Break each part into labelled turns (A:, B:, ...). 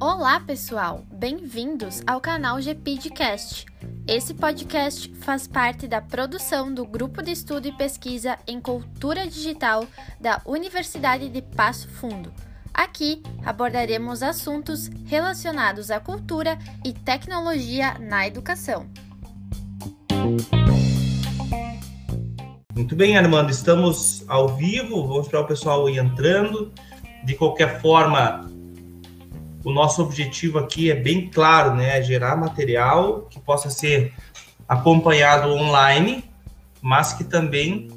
A: Olá, pessoal! Bem-vindos ao canal GPidcast. Esse podcast faz parte da produção do Grupo de Estudo e Pesquisa em Cultura Digital da Universidade de Passo Fundo. Aqui abordaremos assuntos relacionados à cultura e tecnologia na educação.
B: Muito bem, Armando, estamos ao vivo, vamos esperar o pessoal ir entrando. De qualquer forma, o nosso objetivo aqui é bem claro, né? É gerar material que possa ser acompanhado online, mas que também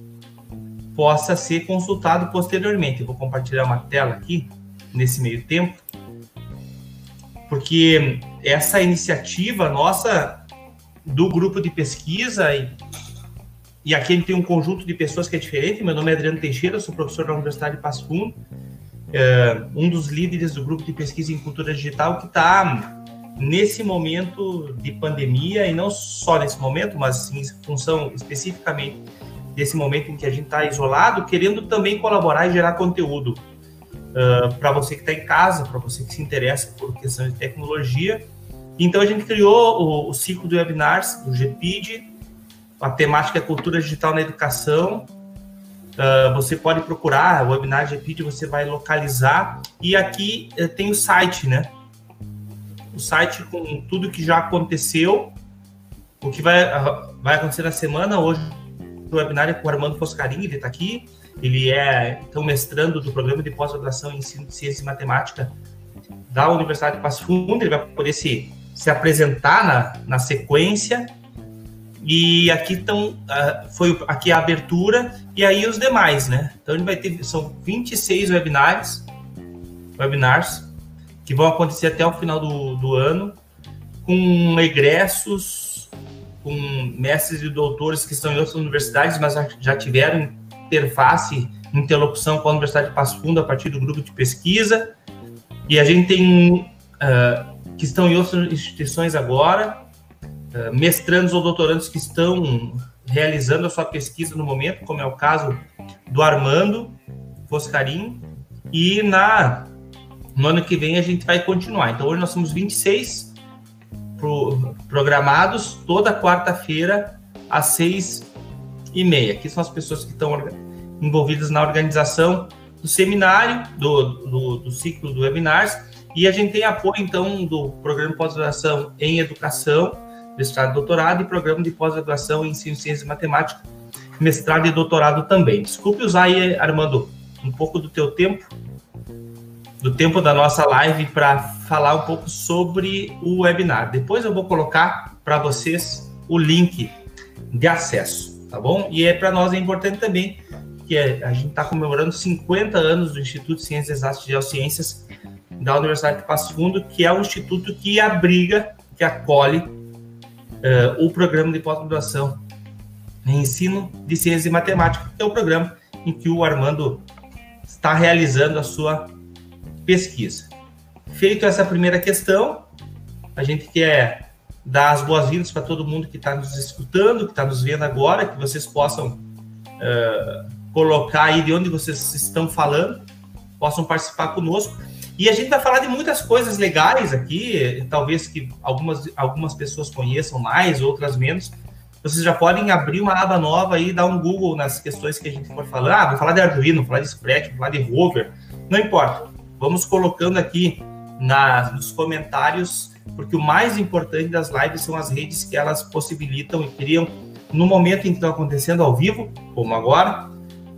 B: possa ser consultado posteriormente. Eu vou compartilhar uma tela aqui nesse meio tempo, porque essa iniciativa nossa do grupo de pesquisa e, e aqui ele tem um conjunto de pessoas que é diferente. Meu nome é Adriano Teixeira, sou professor da Universidade de Passo Fundo é, um dos líderes do grupo de pesquisa em cultura digital que está nesse momento de pandemia e não só nesse momento, mas em função especificamente desse momento em que a gente está isolado, querendo também colaborar e gerar conteúdo uh, para você que está em casa, para você que se interessa por questão de tecnologia. Então a gente criou o, o ciclo de webinars do GPID, a temática é cultura digital na educação, Uh, você pode procurar o webinar GPID, você vai localizar. E aqui uh, tem o site, né? O site com tudo que já aconteceu, o que vai, uh, vai acontecer na semana. Hoje o webinar é com o Armando Foscarini, ele está aqui. Ele é, então, mestrando do programa de pós-graduação em Ciência e Matemática da Universidade de Passo Fundo. Ele vai poder se, se apresentar na, na sequência e aqui estão, foi aqui a abertura e aí os demais, né? Então ele vai ter, são 26 webinários, webinars, que vão acontecer até o final do, do ano, com egressos, com mestres e doutores que estão em outras universidades, mas já tiveram interface, interlocução com a Universidade de Passo Fundo a partir do grupo de pesquisa. E a gente tem uh, que estão em outras instituições agora, mestrandos ou doutorandos que estão realizando a sua pesquisa no momento, como é o caso do Armando Foscarim, e na, no ano que vem a gente vai continuar. Então hoje nós somos 26 pro, programados, toda quarta-feira às seis e meia. Aqui são as pessoas que estão envolvidas na organização do seminário, do, do, do ciclo do webinars, e a gente tem apoio, então, do programa de pós-graduação em educação, mestrado e doutorado, e programa de pós-graduação em ensino, ciência e matemática, mestrado e doutorado também. Desculpe usar aí, Armando, um pouco do teu tempo, do tempo da nossa live para falar um pouco sobre o webinar. Depois eu vou colocar para vocês o link de acesso, tá bom? E é para nós é importante também que a gente está comemorando 50 anos do Instituto de Ciências Exatas e Geociências da Universidade de Passo Fundo, que é um instituto que abriga, que acolhe uh, o programa de pós-graduação em ensino de ciência e matemática, que é o programa em que o Armando está realizando a sua pesquisa. Feito essa primeira questão, a gente quer dar as boas-vindas para todo mundo que está nos escutando, que está nos vendo agora, que vocês possam uh, colocar aí de onde vocês estão falando, possam participar conosco. E a gente vai falar de muitas coisas legais aqui, talvez que algumas, algumas pessoas conheçam mais, outras menos. Vocês já podem abrir uma aba nova e dar um Google nas questões que a gente for falar. Ah, vou falar de Arduino, falar de Scratch, falar de Rover, não importa. Vamos colocando aqui na, nos comentários, porque o mais importante das lives são as redes que elas possibilitam e criam no momento em que estão acontecendo ao vivo, como agora,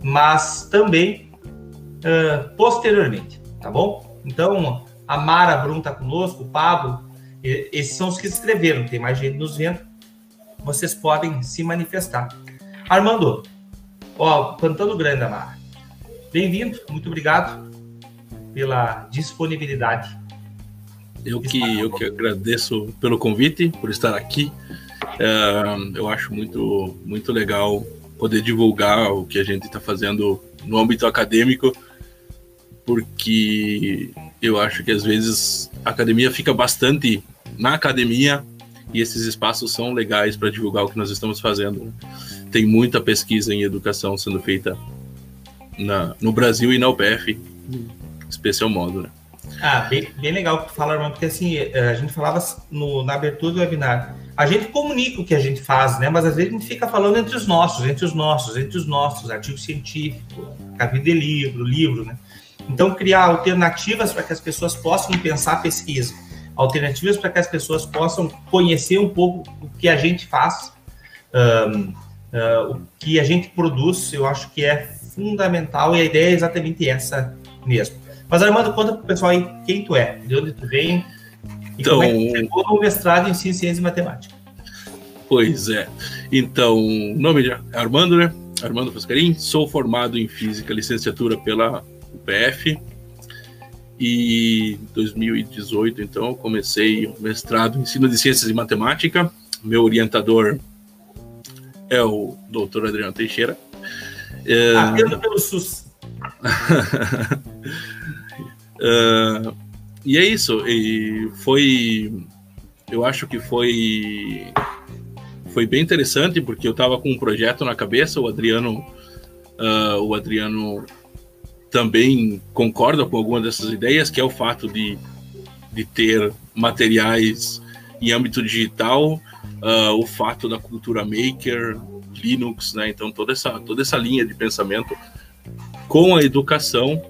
B: mas também uh, posteriormente, tá bom? Então, a Mara Brum está conosco, o Pablo, esses são os que escreveram, tem mais gente nos vendo. Vocês podem se manifestar. Armando, ó, Pantano Grande, Amara. Bem-vindo, muito obrigado pela disponibilidade.
C: Eu que, eu que agradeço pelo convite, por estar aqui. É, eu acho muito, muito legal poder divulgar o que a gente está fazendo no âmbito acadêmico porque eu acho que às vezes a academia fica bastante na academia e esses espaços são legais para divulgar o que nós estamos fazendo. Tem muita pesquisa em educação sendo feita na, no Brasil e na UPF, especial modo, né?
B: Ah, bem, bem legal que tu fala, irmão, porque assim, eh, a gente falava no, na abertura do webinar, a gente comunica o que a gente faz, né? Mas às vezes a gente fica falando entre os nossos, entre os nossos, entre os nossos, artigo científico, capítulo de livro, livro, né? Então, criar alternativas para que as pessoas possam pensar pesquisa, alternativas para que as pessoas possam conhecer um pouco o que a gente faz, um, uh, o que a gente produz, eu acho que é fundamental e a ideia é exatamente essa mesmo. Mas, Armando, conta para o pessoal aí quem tu é, de onde tu vem e então, como é que chegou no mestrado em Ciência e Matemática.
C: Pois é. Então, nome é Armando, né? Armando Foscarim, sou formado em Física, licenciatura pela UPF. E em 2018, então, comecei o mestrado em Ensino de Ciências e Matemática. Meu orientador é o doutor Adriano Teixeira.
B: É... Pelo SUS.
C: uh, e é isso. E foi. Eu acho que foi. Foi bem interessante, porque eu estava com um projeto na cabeça, o Adriano. Uh, o Adriano também concorda com alguma dessas ideias, que é o fato de, de ter materiais em âmbito digital, uh, o fato da cultura maker, Linux, né? Então toda essa toda essa linha de pensamento com a educação,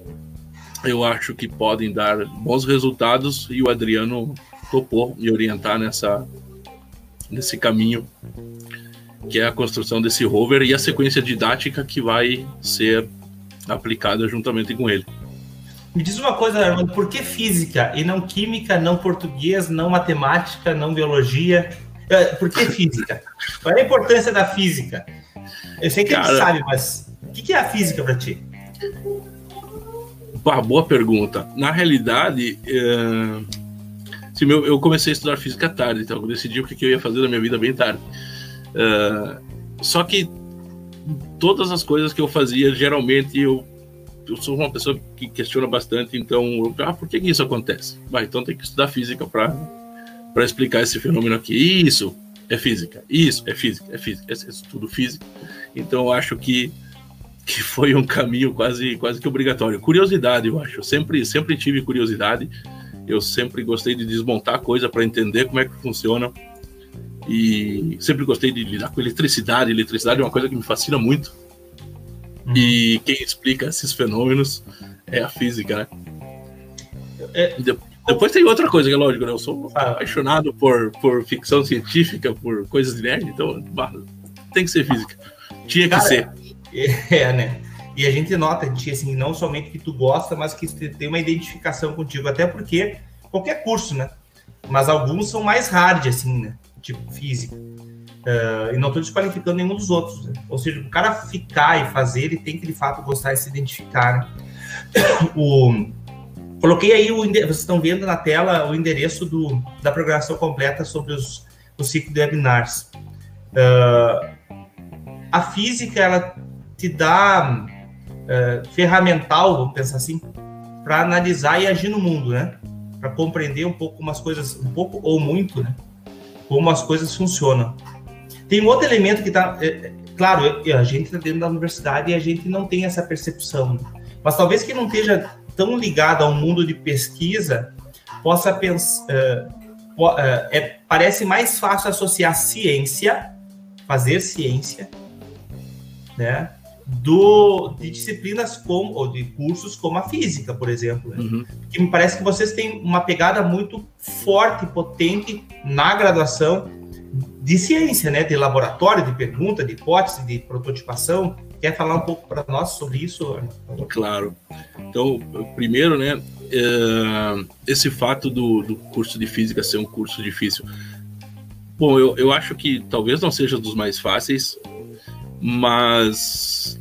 C: eu acho que podem dar bons resultados e o Adriano topou me orientar nessa nesse caminho que é a construção desse rover e a sequência didática que vai ser aplicada juntamente com ele.
B: Me diz uma coisa, Armando, por que física e não química, não português, não matemática, não biologia? É, por que física? Qual é a importância da física? Eu sei que Cara, sabe, mas o que é a física para ti?
C: Uma boa pergunta. Na realidade, é... Sim, eu comecei a estudar física tarde, então eu decidi o que eu ia fazer na minha vida bem tarde. É... Só que todas as coisas que eu fazia, geralmente eu, eu sou uma pessoa que questiona bastante, então, eu, ah, por que, que isso acontece? Vai, então tem que estudar física para explicar esse fenômeno aqui. Isso é física, isso é física, é física, é, é tudo física. Então eu acho que, que foi um caminho quase, quase que obrigatório. Curiosidade, eu acho. Eu sempre, sempre tive curiosidade. Eu sempre gostei de desmontar coisa para entender como é que funciona e sempre gostei de lidar com eletricidade. Eletricidade é uma coisa que me fascina muito. E quem explica esses fenômenos é a física, né? É... De depois tem outra coisa que é lógico, né? Eu sou ah. apaixonado por, por ficção científica, por coisas de nerd, então tem que ser física. Tinha Cara, que ser.
B: É, né? E a gente nota, a gente, assim, não somente que tu gosta, mas que tem uma identificação contigo, até porque qualquer curso, né? Mas alguns são mais hard, assim, né? Tipo física. Uh, e não estou desqualificando nenhum dos outros. Né? Ou seja, o cara ficar e fazer, ele tem que de fato gostar e se identificar. Né? o, coloquei aí, o, vocês estão vendo na tela o endereço do, da programação completa sobre os, o ciclo de webinars. Uh, a física, ela te dá uh, ferramental, vamos pensar assim, para analisar e agir no mundo, né? Para compreender um pouco umas coisas, um pouco ou muito, né? Como as coisas funcionam. Tem um outro elemento que está. É, é, claro, a gente está dentro da universidade e a gente não tem essa percepção. Mas talvez quem não esteja tão ligado ao mundo de pesquisa possa pensar. É, é, parece mais fácil associar ciência, fazer ciência, né? Do, de disciplinas como, ou de cursos como a física, por exemplo. Né? Uhum. Que me parece que vocês têm uma pegada muito forte, potente na graduação de ciência, né? De laboratório, de pergunta, de hipótese, de prototipação. Quer falar um pouco para nós sobre isso?
C: Claro. Então, primeiro, né? É, esse fato do, do curso de física ser um curso difícil. Bom, eu, eu acho que talvez não seja dos mais fáceis, mas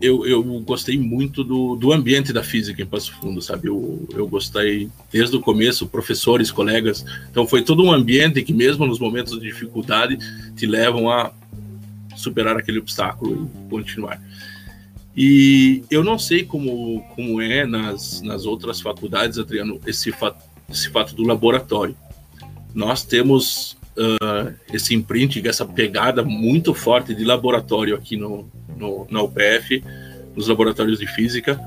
C: eu, eu gostei muito do, do ambiente da física em Passo Fundo, sabe? Eu, eu gostei desde o começo, professores, colegas. Então foi todo um ambiente que, mesmo nos momentos de dificuldade, te levam a superar aquele obstáculo e continuar. E eu não sei como, como é nas, nas outras faculdades, Adriano, esse fato, esse fato do laboratório. Nós temos uh, esse imprint, essa pegada muito forte de laboratório aqui no, no, na UPF, nos laboratórios de física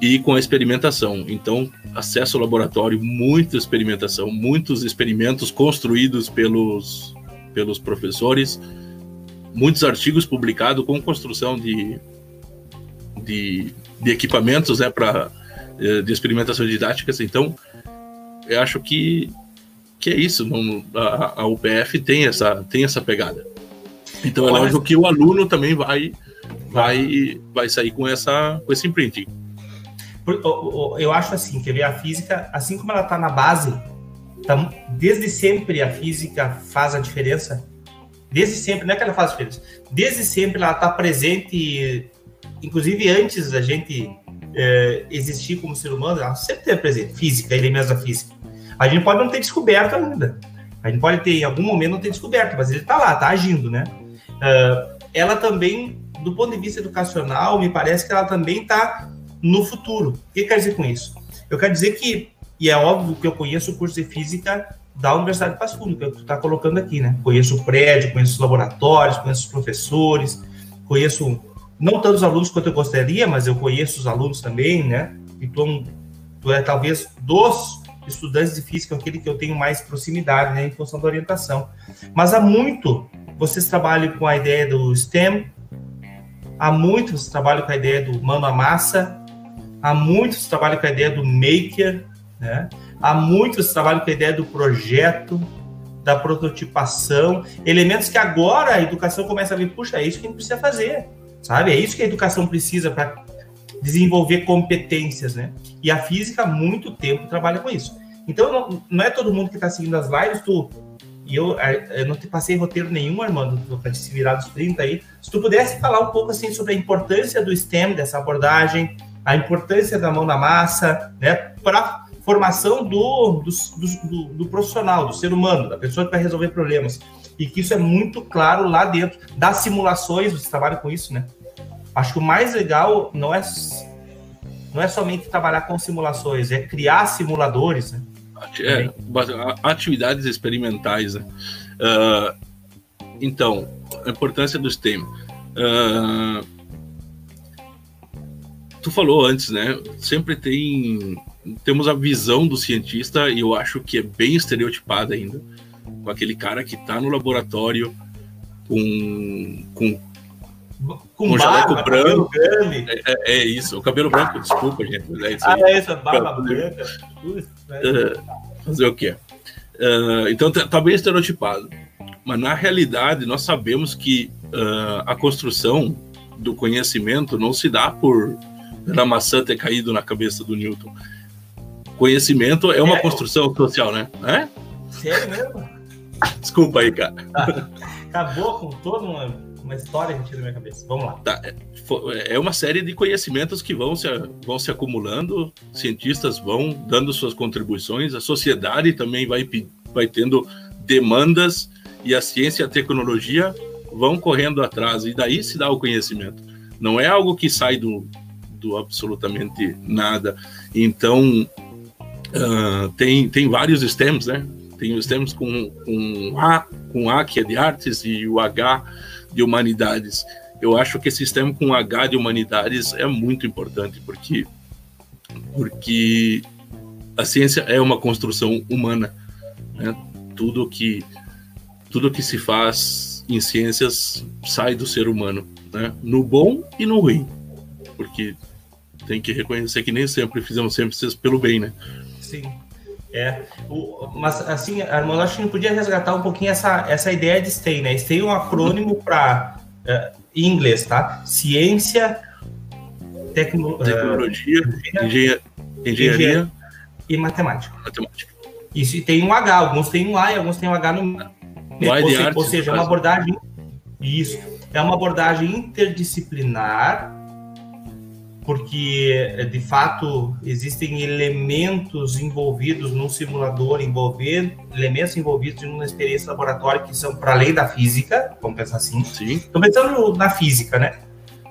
C: e com a experimentação. Então, acesso ao laboratório, muita experimentação, muitos experimentos construídos pelos, pelos professores, muitos artigos publicados com construção de, de, de equipamentos né, para eh, de experimentação didáticas. Então, eu acho que, que é isso. Não, a, a UPF tem essa, tem essa pegada. Então, é lógico que o aluno também vai, vai, vai sair com, essa, com esse imprinting.
B: Eu acho assim, que a física, assim como ela está na base, tá, desde sempre a física faz a diferença. Desde sempre, não é que ela faz a diferença. Desde sempre ela está presente, inclusive antes da gente é, existir como ser humano, ela sempre teve presente. Física, elementos da física. A gente pode não ter descoberto ainda. A gente pode ter, em algum momento, não ter descoberto, mas ele está lá, está agindo, né? Uh, ela também, do ponto de vista educacional, me parece que ela também está no futuro. O que quer dizer com isso? Eu quero dizer que, e é óbvio que eu conheço o curso de física da Universidade de Passo Fundo, que tu está colocando aqui, né? Conheço o prédio, conheço os laboratórios, conheço os professores, conheço não tantos alunos quanto eu gostaria, mas eu conheço os alunos também, né? E tu, tu é talvez dos estudantes de física aquele que eu tenho mais proximidade, né, em função da orientação. Mas há muito vocês trabalham com a ideia do STEM, há muito vocês trabalham com a ideia do mano a massa, Há muitos que trabalham com a ideia do maker, né? há muitos que trabalham com a ideia do projeto, da prototipação, elementos que agora a educação começa a ver, puxa, é isso que a gente precisa fazer, sabe? É isso que a educação precisa para desenvolver competências, né? E a física há muito tempo trabalha com isso. Então, não, não é todo mundo que está seguindo as lives, tu e eu, eu, não te passei roteiro nenhum, Armando, para te se virar dos 30 aí. Se tu pudesse falar um pouco assim sobre a importância do STEM, dessa abordagem, a importância da mão na massa, né, para formação do, do, do, do, profissional, do ser humano, da pessoa que vai resolver problemas. E que isso é muito claro lá dentro das simulações, você trabalha com isso, né? Acho que o mais legal não é, não é somente trabalhar com simulações, é criar simuladores, né?
C: É, atividades experimentais, né? Uh, então, a importância do STEM. Uh, tu falou antes, né? Sempre tem temos a visão do cientista e eu acho que é bem estereotipada ainda, com aquele cara que tá no laboratório com com
B: com, barba, branco.
C: É, é, é, isso, o cabelo branco, desculpa, gente.
B: É isso ah, é isso, barba branca.
C: Uh, fazer o quê? Uh, então tá, tá, bem estereotipado. Mas na realidade, nós sabemos que uh, a construção do conhecimento não se dá por da maçã ter caído na cabeça do Newton. Conhecimento é uma construção social, né? É?
B: Sério mesmo?
C: Desculpa aí, cara.
B: Acabou com toda uma, uma história tira na minha cabeça. Vamos lá.
C: Tá. É, é uma série de conhecimentos que vão se, vão se acumulando, cientistas vão dando suas contribuições, a sociedade também vai, vai tendo demandas e a ciência e a tecnologia vão correndo atrás, e daí se dá o conhecimento. Não é algo que sai do, do absolutamente nada. Então, uh, tem, tem vários stems, né? Tem os stems com, com A, com A que é de artes e o H de humanidades. Eu acho que esse STEM com H de humanidades é muito importante, porque, porque a ciência é uma construção humana. Né? Tudo que tudo que se faz em ciências sai do ser humano, né? no bom e no ruim, porque tem que reconhecer que nem sempre fizemos sempre pelo bem, né?
B: Sim. É, o, mas assim, Armando, acho que a gente podia resgatar um pouquinho essa, essa ideia de STEM, né? STEM é um acrônimo para uh, em inglês, tá? Ciência, tecno,
C: eh, tecnologia, uh, engenharia, engenharia,
B: e matemática. Matemática. Isso e tem um H, alguns têm um A e alguns têm um H no. Ou, ou seja, é uma abordagem. Isso. É uma abordagem interdisciplinar porque de fato existem elementos envolvidos num simulador, envolver elementos envolvidos numa experiência laboratória que são para além da física, vamos pensar assim.
C: Sim.
B: Estou pensando na física, né?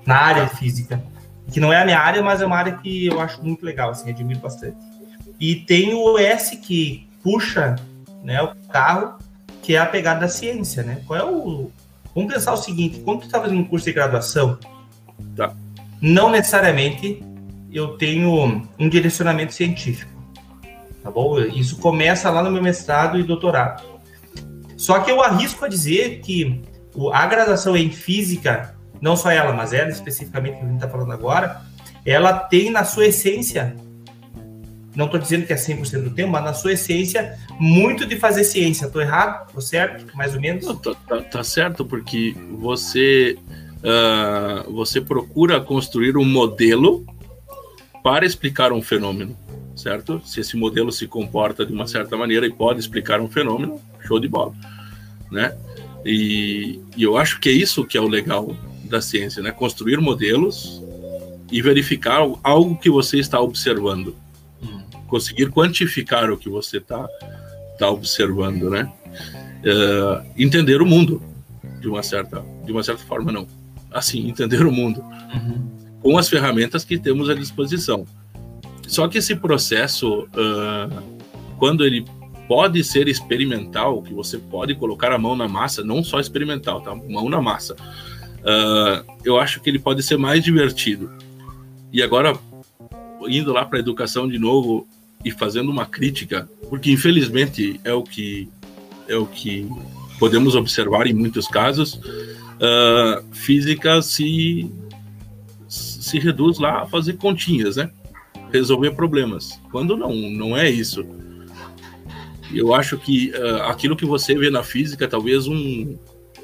B: Na área física, que não é a minha área, mas é uma área que eu acho muito legal, assim, admiro bastante. E tem o S que puxa, né, o carro, que é a pegada da ciência, né? Qual é o Vamos pensar o seguinte, quando tu está fazendo um curso de graduação,
C: tá
B: não necessariamente eu tenho um direcionamento científico. Tá bom? Isso começa lá no meu mestrado e doutorado. Só que eu arrisco a dizer que a graduação em física, não só ela, mas ela especificamente que a gente está falando agora, ela tem na sua essência, não estou dizendo que é 100% do tempo, mas na sua essência, muito de fazer ciência. Estou errado? Estou certo? Mais ou menos?
C: Tá, tá, tá, certo, porque você, uh, você procura construir um modelo para explicar um fenômeno, certo? Se esse modelo se comporta de uma certa maneira e pode explicar um fenômeno, show de bola, né? E, e eu acho que é isso que é o legal da ciência, né? Construir modelos e verificar algo que você está observando. Hum. Conseguir quantificar o que você está tá observando, né? Uh, entender o mundo de uma certa de uma certa forma não assim entender o mundo. Uhum. com as ferramentas que temos à disposição. Só que esse processo uh, quando ele pode ser experimental que você pode colocar a mão na massa não só experimental tá? Mão na massa uh, eu acho que ele pode ser mais divertido. E agora, indo lá para a educação de novo e fazendo uma crítica, porque infelizmente é o que é o que podemos observar em muitos casos, uh, física se se reduz lá a fazer continhas, né? Resolver problemas. Quando não, não é isso. Eu acho que uh, aquilo que você vê na física, talvez um,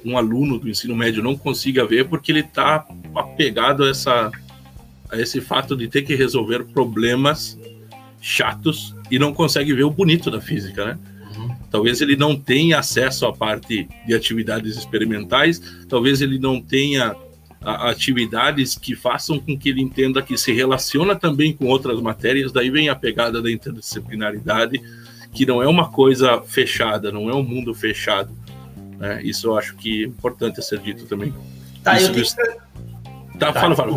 C: um aluno do ensino médio não consiga ver porque ele está apegado a essa a esse fato de ter que resolver problemas chatos e não consegue ver o bonito da física, né? Talvez ele não tenha acesso à parte de atividades experimentais, talvez ele não tenha atividades que façam com que ele entenda que se relaciona também com outras matérias, daí vem a pegada da interdisciplinaridade, que não é uma coisa fechada, não é um mundo fechado. Né? Isso eu acho que é importante ser dito também.
B: Tá,
C: Isso,
B: eu tenho
C: que... tá, tá, fala, fala.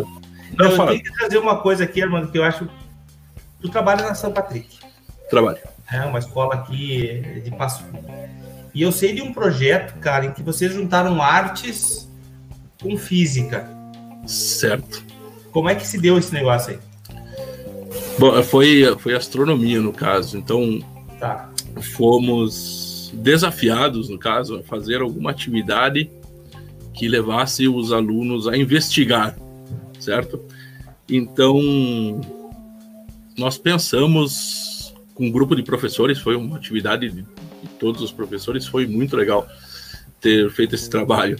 B: Não, eu tenho que trazer uma coisa aqui, Armando, que eu acho. Tu trabalha na São Patrick.
C: Trabalho.
B: É uma escola aqui de Passo E eu sei de um projeto, cara, em que vocês juntaram artes com física.
C: Certo.
B: Como é que se deu esse negócio aí?
C: Bom, foi, foi astronomia no caso. Então,
B: tá.
C: fomos desafiados, no caso, a fazer alguma atividade que levasse os alunos a investigar certo? Então, nós pensamos com um grupo de professores, foi uma atividade de todos os professores, foi muito legal ter feito esse trabalho.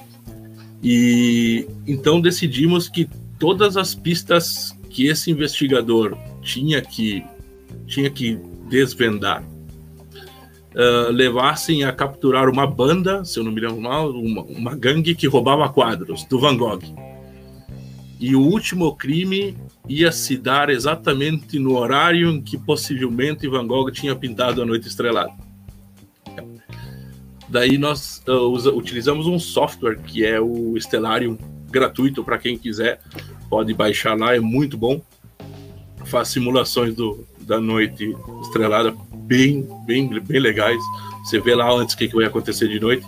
C: E então decidimos que todas as pistas que esse investigador tinha que tinha que desvendar uh, levassem a capturar uma banda, se eu não me lembro mal, uma, uma gangue que roubava quadros do Van Gogh e o último crime ia se dar exatamente no horário em que possivelmente Van Gogh tinha pintado a Noite Estrelada. Daí nós uh, usa, utilizamos um software que é o Stellarium, gratuito para quem quiser, pode baixar lá, é muito bom. Faz simulações do, da Noite Estrelada bem, bem, bem legais. Você vê lá antes o que, que vai acontecer de noite,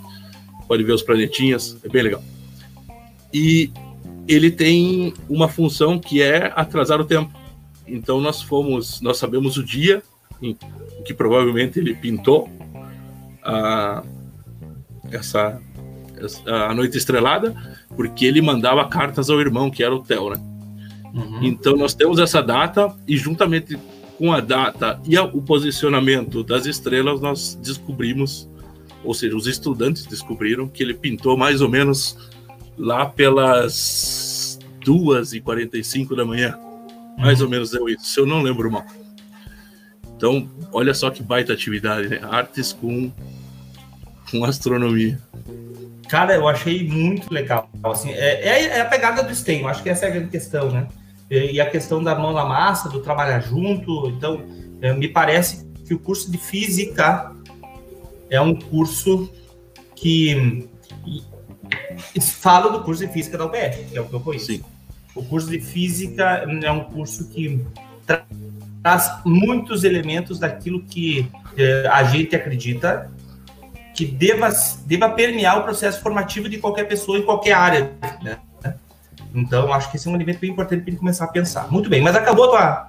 C: pode ver os planetinhas, é bem legal. E ele tem uma função que é atrasar o tempo. Então nós fomos, nós sabemos o dia em que provavelmente ele pintou a, essa, a noite estrelada, porque ele mandava cartas ao irmão que era o Theo, né? Uhum. Então nós temos essa data e juntamente com a data e o posicionamento das estrelas nós descobrimos, ou seja, os estudantes descobriram que ele pintou mais ou menos lá pelas 2h45 da manhã. Mais ou menos deu isso, se eu não lembro mal. Então, olha só que baita atividade, né? Artes com, com astronomia.
B: Cara, eu achei muito legal. Assim, é, é, é a pegada do STEM, acho que essa é a grande questão, né? E a questão da mão na massa, do trabalhar junto. Então, é, me parece que o curso de física é um curso que falo do curso de física da UBR, que é o que eu conheço. Sim. O curso de física é um curso que tra traz muitos elementos daquilo que eh, a gente acredita que deva, deva permear o processo formativo de qualquer pessoa em qualquer área. Né? Então, acho que esse é um elemento bem importante para ele começar a pensar. Muito bem, mas acabou a tua.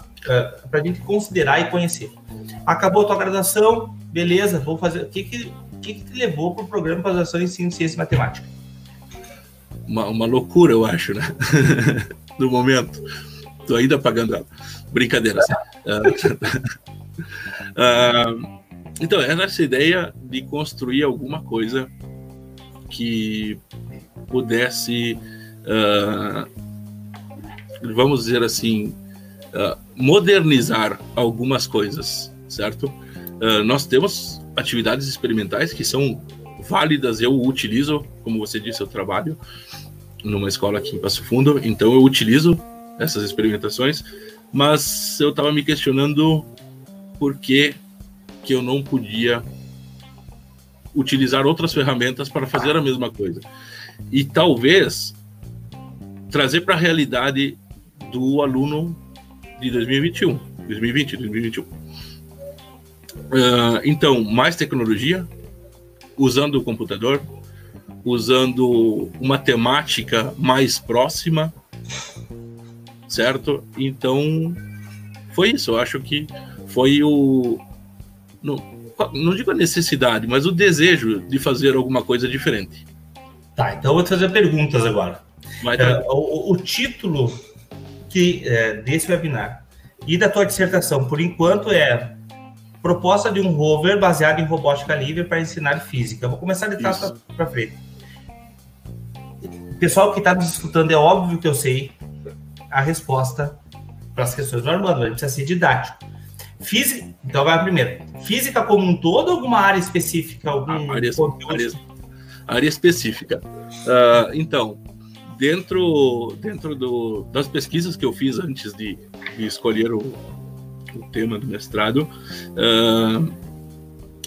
B: Para a gente considerar e conhecer. Acabou a tua graduação, beleza, vou fazer. O que que, que, que te levou para o programa de pós-graduação em ciência e matemática?
C: Uma, uma loucura, eu acho, né? no momento. Estou ainda pagando ela. Brincadeira. uh, então, era essa ideia de construir alguma coisa que pudesse, uh, vamos dizer assim, uh, modernizar algumas coisas, certo? Nós temos atividades experimentais que são válidas, eu utilizo, como você disse, eu trabalho numa escola aqui em Passo Fundo, então eu utilizo essas experimentações, mas eu estava me questionando por que, que eu não podia utilizar outras ferramentas para fazer a mesma coisa. E talvez trazer para a realidade do aluno de 2021, 2020, 2021. Uh, então, mais tecnologia, usando o computador, usando uma temática mais próxima, certo? Então, foi isso. Eu acho que foi o. No, não digo a necessidade, mas o desejo de fazer alguma coisa diferente.
B: Tá, então eu vou te fazer perguntas agora. É, o, o, título que, é, desse webinar e da tua dissertação, por enquanto, é Proposta de um rover baseado em robótica livre para ensinar física. Eu vou começar de trás para frente. Pessoal que está nos escutando, é óbvio que eu sei a resposta para as questões do Armando, ele precisa ser didático. Física, então vai primeiro. Física como um todo alguma área específica? Algum
C: área, área, área específica. Uh, então, dentro, dentro do, das pesquisas que eu fiz antes de, de escolher o, o, tema do mestrado, uh,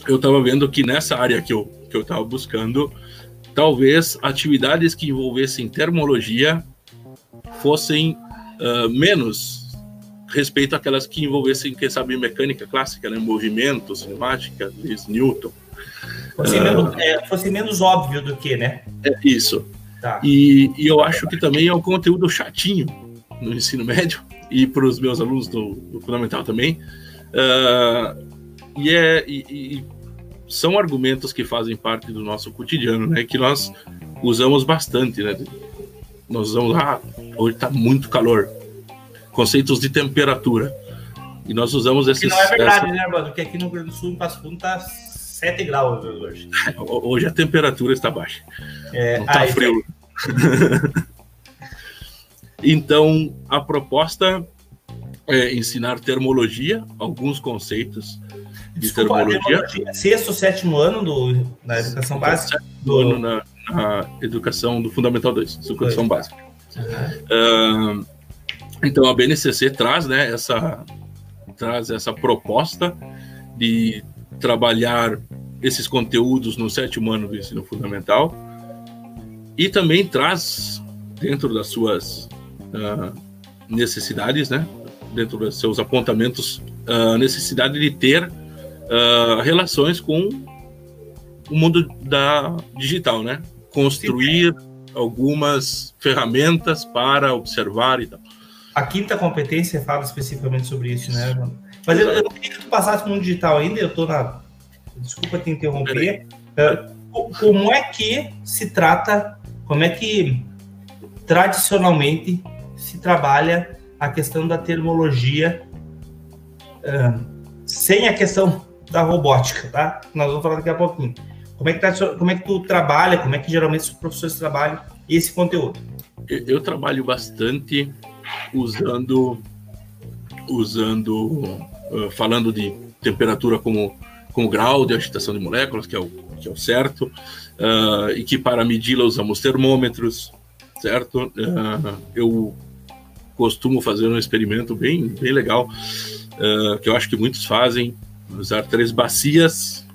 C: eu estava vendo que nessa área que eu que eu estava buscando, talvez atividades que envolvessem termologia fossem uh, menos respeito àquelas que envolvessem, quem sabe, mecânica clássica, né? movimento, cinemática, Newton.
B: Fosse, uh, menos, é, fosse menos óbvio do que, né?
C: É isso. Tá. E, e, eu acho que também é um conteúdo chatinho no ensino médio e para os meus alunos do, do fundamental também. Uh, e, é, e, e, são argumentos que fazem parte do nosso cotidiano, né? Que nós usamos bastante, né? Nós usamos, ah, hoje está muito calor conceitos de temperatura. E nós usamos esses. Que
B: não é verdade, essa... né, mano? Porque aqui no Rio Grande do Sul, em Passo Fundo, tá 7 graus hoje.
C: Hoje a temperatura está baixa. É, não está frio. então, a proposta é ensinar termologia, alguns conceitos de Desculpa, termologia. termologia.
B: Sexto sétimo ano do, na educação básica?
C: Do... ano na, na, educação do Fundamental 2, educação Dois. básica. Uhum. Uh, então a BNCC traz, né, essa traz essa proposta de trabalhar esses conteúdos no sétimo ano do ensino fundamental e também traz dentro das suas uh, necessidades, né, dentro dos seus apontamentos, a uh, necessidade de ter uh, relações com o mundo da digital, né, construir algumas ferramentas para observar e tal.
B: A quinta competência fala especificamente sobre isso, né, mano? Mas eu, eu não queria que tu passasse no digital ainda, eu tô na. Desculpa te interromper. Uh, como é que se trata, como é que tradicionalmente se trabalha a questão da termologia uh, sem a questão da robótica, tá? Nós vamos falar daqui a pouquinho. Como é que, tá, como é que tu trabalha, como é que geralmente os professores trabalham esse conteúdo?
C: Eu, eu trabalho bastante usando usando uh, falando de temperatura como como grau de agitação de moléculas que é o que é o certo uh, e que para medi-la usamos termômetros certo uh, eu costumo fazer um experimento bem bem legal que eu acho que muitos fazem usar três bacias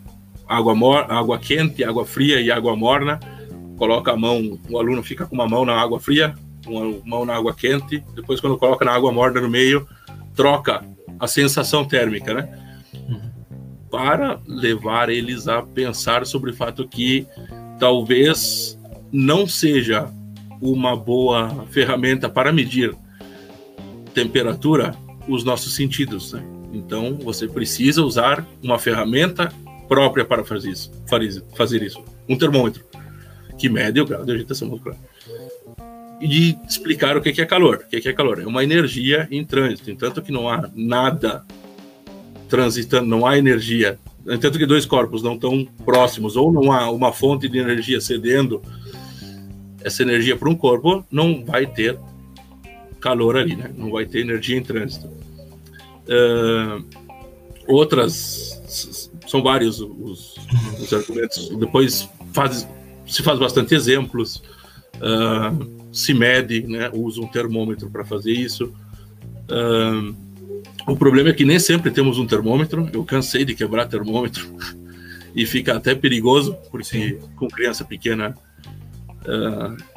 C: água mor água quente água fria e água morna coloca a mão o aluno fica com uma mão na água fria uma mão na água quente, depois quando coloca na água morna no meio, troca a sensação térmica, né? Para levar eles a pensar sobre o fato que talvez não seja uma boa ferramenta para medir temperatura os nossos sentidos. Né? Então, você precisa usar uma ferramenta própria para fazer isso. Fazer isso. Um termômetro que mede o grau de agitação muscular. E de explicar o que é calor. O que é calor? É uma energia em trânsito. Entanto que não há nada transitando, não há energia. Entanto que dois corpos não estão próximos, ou não há uma fonte de energia cedendo essa energia para um corpo, não vai ter calor ali, né? Não vai ter energia em trânsito. Uh, outras são vários os, os, argumentos. Depois faz, se faz bastante exemplos, uh, se mede, né? Usa um termômetro para fazer isso. Uh, o problema é que nem sempre temos um termômetro. Eu cansei de quebrar termômetro e fica até perigoso, porque Sim. com criança pequena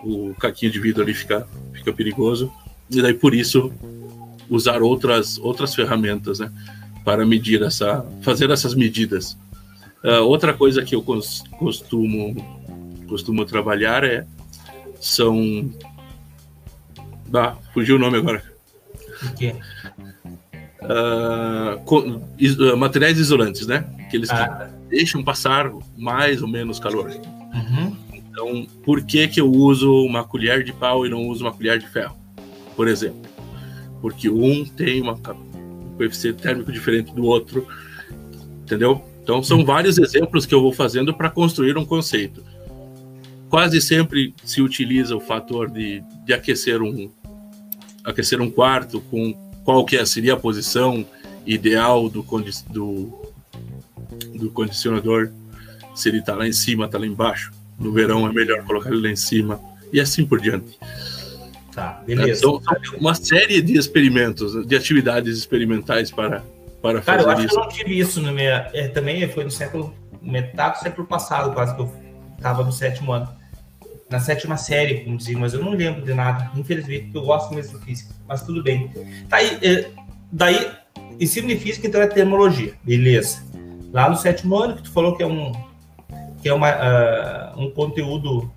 C: o caquinho de vidro ali fica, fica perigoso e daí por isso usar outras outras ferramentas, né, para medir essa, fazer essas medidas. Uh, outra coisa que eu costumo costumo trabalhar é são ah, fugiu o nome agora.
B: O quê?
C: Uh, is, uh, materiais isolantes, né? Aqueles ah. que deixam passar mais ou menos calor.
B: Uhum.
C: Então, por que que eu uso uma colher de pau e não uso uma colher de ferro? Por exemplo. Porque um tem uma, um coeficiente térmico diferente do outro, entendeu? Então, são vários exemplos que eu vou fazendo para construir um conceito. Quase sempre se utiliza o fator de, de aquecer, um, aquecer um quarto com qual que seria a posição ideal do, do, do condicionador, se ele está lá em cima, está lá embaixo. No verão é melhor colocar ele lá em cima e assim por diante.
B: Tá, beleza.
C: Então, uma série de experimentos, de atividades experimentais para, para
B: Cara,
C: fazer
B: eu acho
C: isso.
B: que eu não tive isso no meu, é, também foi no século, metade do século passado, quase que eu estava no sétimo ano. Na sétima série, como dizia, mas eu não lembro de nada, infelizmente, porque eu gosto mesmo de física, mas tudo bem. Tá aí, é, daí, ensino de física, então é termologia, beleza. Lá no sétimo ano, que tu falou que é um, que é uma, uh, um conteúdo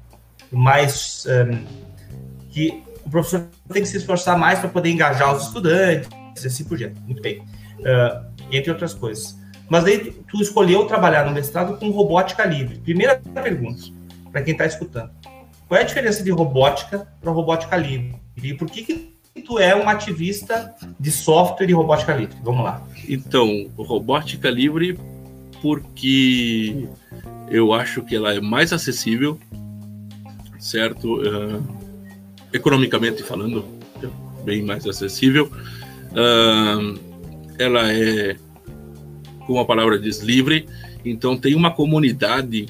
B: mais um, ah, que o professor tem que se esforçar mais para poder engajar os estudantes, assim por diante. Muito bem. Uh, entre outras coisas. Mas aí tu escolheu trabalhar no mestrado com robótica livre. Primeira pergunta, para quem está escutando. Qual é a diferença de robótica para robótica livre? E por que, que tu é um ativista de software e robótica livre? Vamos lá.
C: Então, robótica livre porque eu acho que ela é mais acessível, certo? Uh, economicamente falando, bem mais acessível. Uh, ela é, como a palavra diz, livre, então tem uma comunidade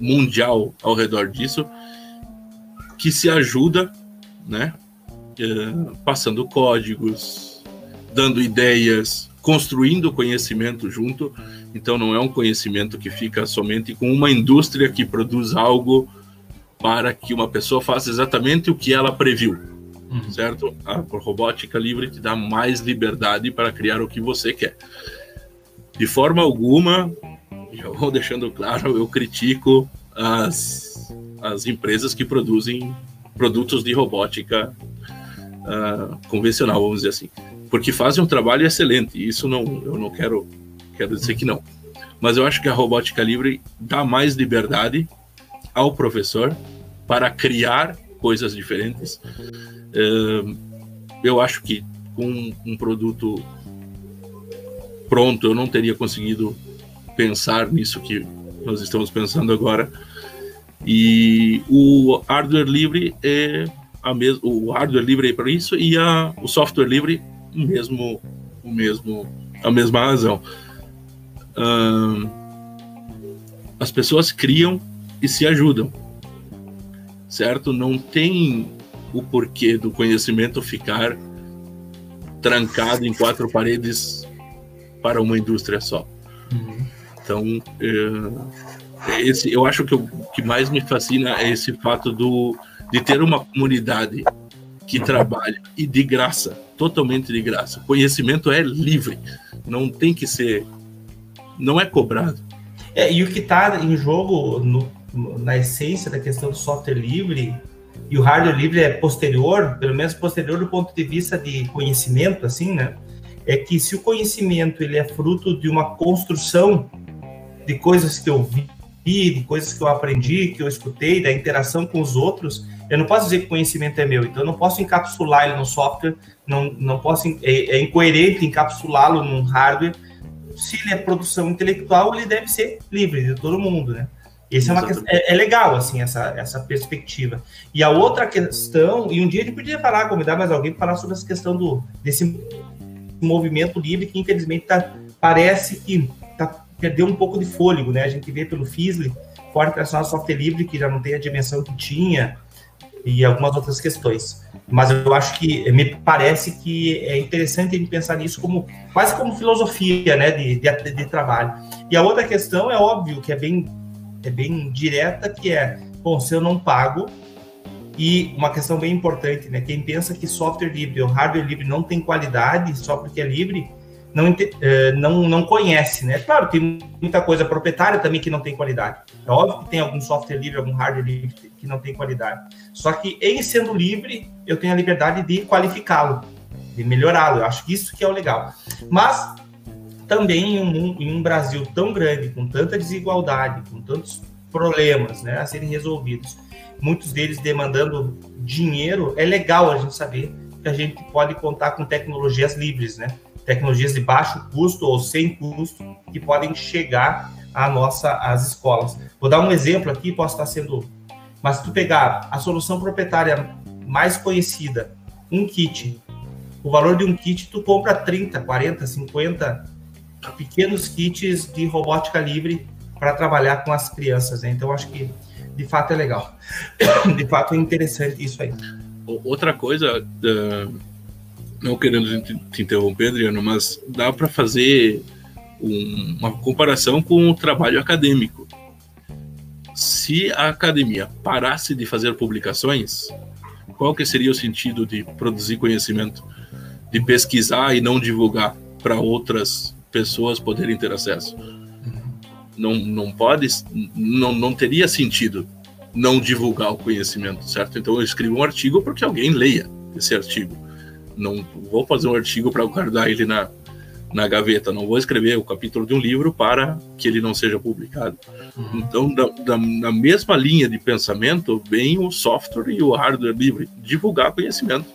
C: mundial ao redor disso que se ajuda, né? Uh, passando códigos, dando ideias, construindo conhecimento junto. Então não é um conhecimento que fica somente com uma indústria que produz algo para que uma pessoa faça exatamente o que ela previu, uhum. certo? A robótica livre te dá mais liberdade para criar o que você quer. De forma alguma, já vou deixando claro, eu critico as, as empresas que produzem produtos de robótica uh, convencional, vamos dizer assim, porque fazem um trabalho excelente. Isso não, eu não quero, quero dizer que não. Mas eu acho que a robótica livre dá mais liberdade ao professor para criar coisas diferentes. Eu acho que com um produto pronto eu não teria conseguido pensar nisso que nós estamos pensando agora. E o hardware livre é a mesmo, o hardware livre é para isso e a, o software livre mesmo, o mesmo, a mesma razão. As pessoas criam e se ajudam certo? Não tem o porquê do conhecimento ficar trancado em quatro paredes para uma indústria só. Uhum. Então, é, esse, eu acho que o que mais me fascina é esse fato do, de ter uma comunidade que trabalha e de graça, totalmente de graça. Conhecimento é livre, não tem que ser, não é cobrado.
B: É, e o que está em jogo no na essência da questão do software livre e o hardware livre é posterior, pelo menos posterior do ponto de vista de conhecimento, assim, né? É que se o conhecimento ele é fruto de uma construção de coisas que eu vi, de coisas que eu aprendi, que eu escutei, da interação com os outros, eu não posso dizer que o conhecimento é meu, então eu não posso encapsular ele no software, não, não posso, é, é incoerente encapsulá-lo num hardware. Se ele é produção intelectual, ele deve ser livre de todo mundo, né? Esse é, uma, é, é, legal, assim, essa, essa perspectiva. E a outra questão, e um dia a gente podia falar, convidar mais alguém para falar sobre essa questão do, desse movimento livre que, infelizmente, tá, parece que tá, perdeu um pouco de fôlego, né? A gente vê pelo FISLE, Fórum Internacional Software Livre, que já não tem a dimensão que tinha, e algumas outras questões. Mas eu acho que, me parece que é interessante ele pensar nisso como quase como filosofia, né, de, de, de trabalho. E a outra questão é óbvio que é bem é bem direta, que é, bom, se eu não pago, e uma questão bem importante, né? Quem pensa que software livre ou hardware livre não tem qualidade só porque é livre, não, eh, não, não conhece, né? Claro, tem muita coisa proprietária também que não tem qualidade. É óbvio que tem algum software livre, algum hardware livre que não tem qualidade. Só que em sendo livre, eu tenho a liberdade de qualificá-lo, de melhorá-lo. Eu acho que isso que é o legal. Mas também em um, em um Brasil tão grande, com tanta desigualdade, com tantos problemas né, a serem resolvidos, muitos deles demandando dinheiro, é legal a gente saber que a gente pode contar com tecnologias livres, né? Tecnologias de baixo custo ou sem custo que podem chegar à nossa às escolas. Vou dar um exemplo aqui, posso estar sendo, mas se tu pegar a solução proprietária mais conhecida, um kit, o valor de um kit tu compra 30, 40, 50 pequenos kits de robótica livre para trabalhar com as crianças. Né? Então, acho que de fato é legal. De fato é interessante isso aí.
C: Outra coisa, não querendo te interromper, Adriano, mas dá para fazer um, uma comparação com o trabalho acadêmico. Se a academia parasse de fazer publicações, qual que seria o sentido de produzir conhecimento, de pesquisar e não divulgar para outras pessoas poderem ter acesso. Não, não pode, não, não teria sentido não divulgar o conhecimento, certo? Então eu escrevo um artigo para que alguém leia esse artigo. Não vou fazer um artigo para guardar ele na, na gaveta, não vou escrever o capítulo de um livro para que ele não seja publicado. Uhum. Então, da, da, na mesma linha de pensamento, vem o software e o hardware livre, divulgar conhecimento.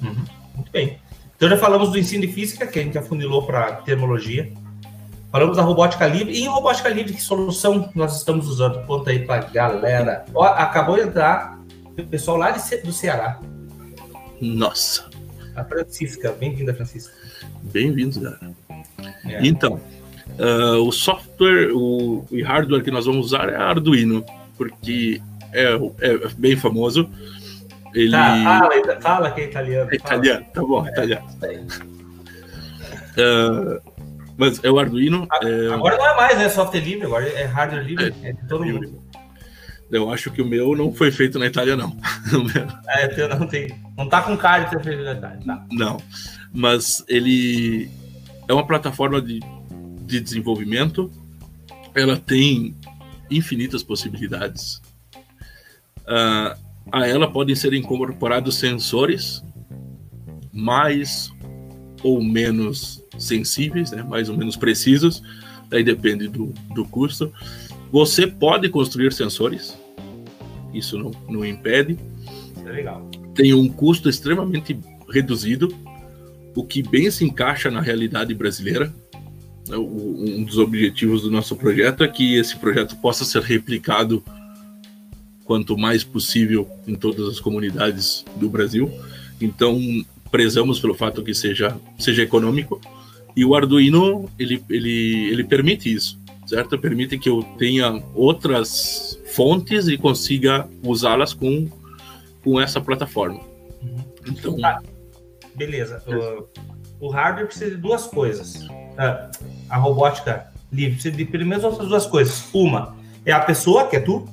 B: Uhum. Muito bem. Então já falamos do ensino de física, que a gente afunilou para termologia. Falamos da robótica livre. E em robótica livre, que solução nós estamos usando? Conta aí para galera. Ó, acabou de entrar o pessoal lá de, do Ceará.
C: Nossa.
B: A Francisca. Bem-vinda, Francisca.
C: Bem-vindos, galera. É. Então, uh, o software, o, o hardware que nós vamos usar é Arduino, porque é, é bem famoso ele...
B: Tá, fala, fala que é italiano.
C: É italiano, tá bom, é, italiano. Uh, mas é o Arduino.
B: É... Agora não é mais, né? Software livre, agora é hardware livre, é, é de todo livre. mundo.
C: Eu acho que o meu não foi feito na Itália, não.
B: é, teu não tem. Não tá com cara de ter feito na Itália. Tá.
C: Não. Mas ele é uma plataforma de, de desenvolvimento. Ela tem infinitas possibilidades. Uh, a ela podem ser incorporados sensores mais ou menos sensíveis, né, mais ou menos precisos, aí depende do, do custo. Você pode construir sensores, isso não, não impede.
B: é legal.
C: Tem um custo extremamente reduzido, o que bem se encaixa na realidade brasileira. Um dos objetivos do nosso projeto é que esse projeto possa ser replicado quanto mais possível em todas as comunidades do Brasil. Então, prezamos pelo fato que seja, seja econômico. E o Arduino, ele, ele, ele permite isso, certo? Permite que eu tenha outras fontes e consiga usá-las com, com essa plataforma.
B: Uhum. Então... Tá. Beleza. O, o, hardware precisa de duas coisas. Ah, a robótica livre precisa de pelo menos outras duas coisas. Uma é a pessoa, que é tu,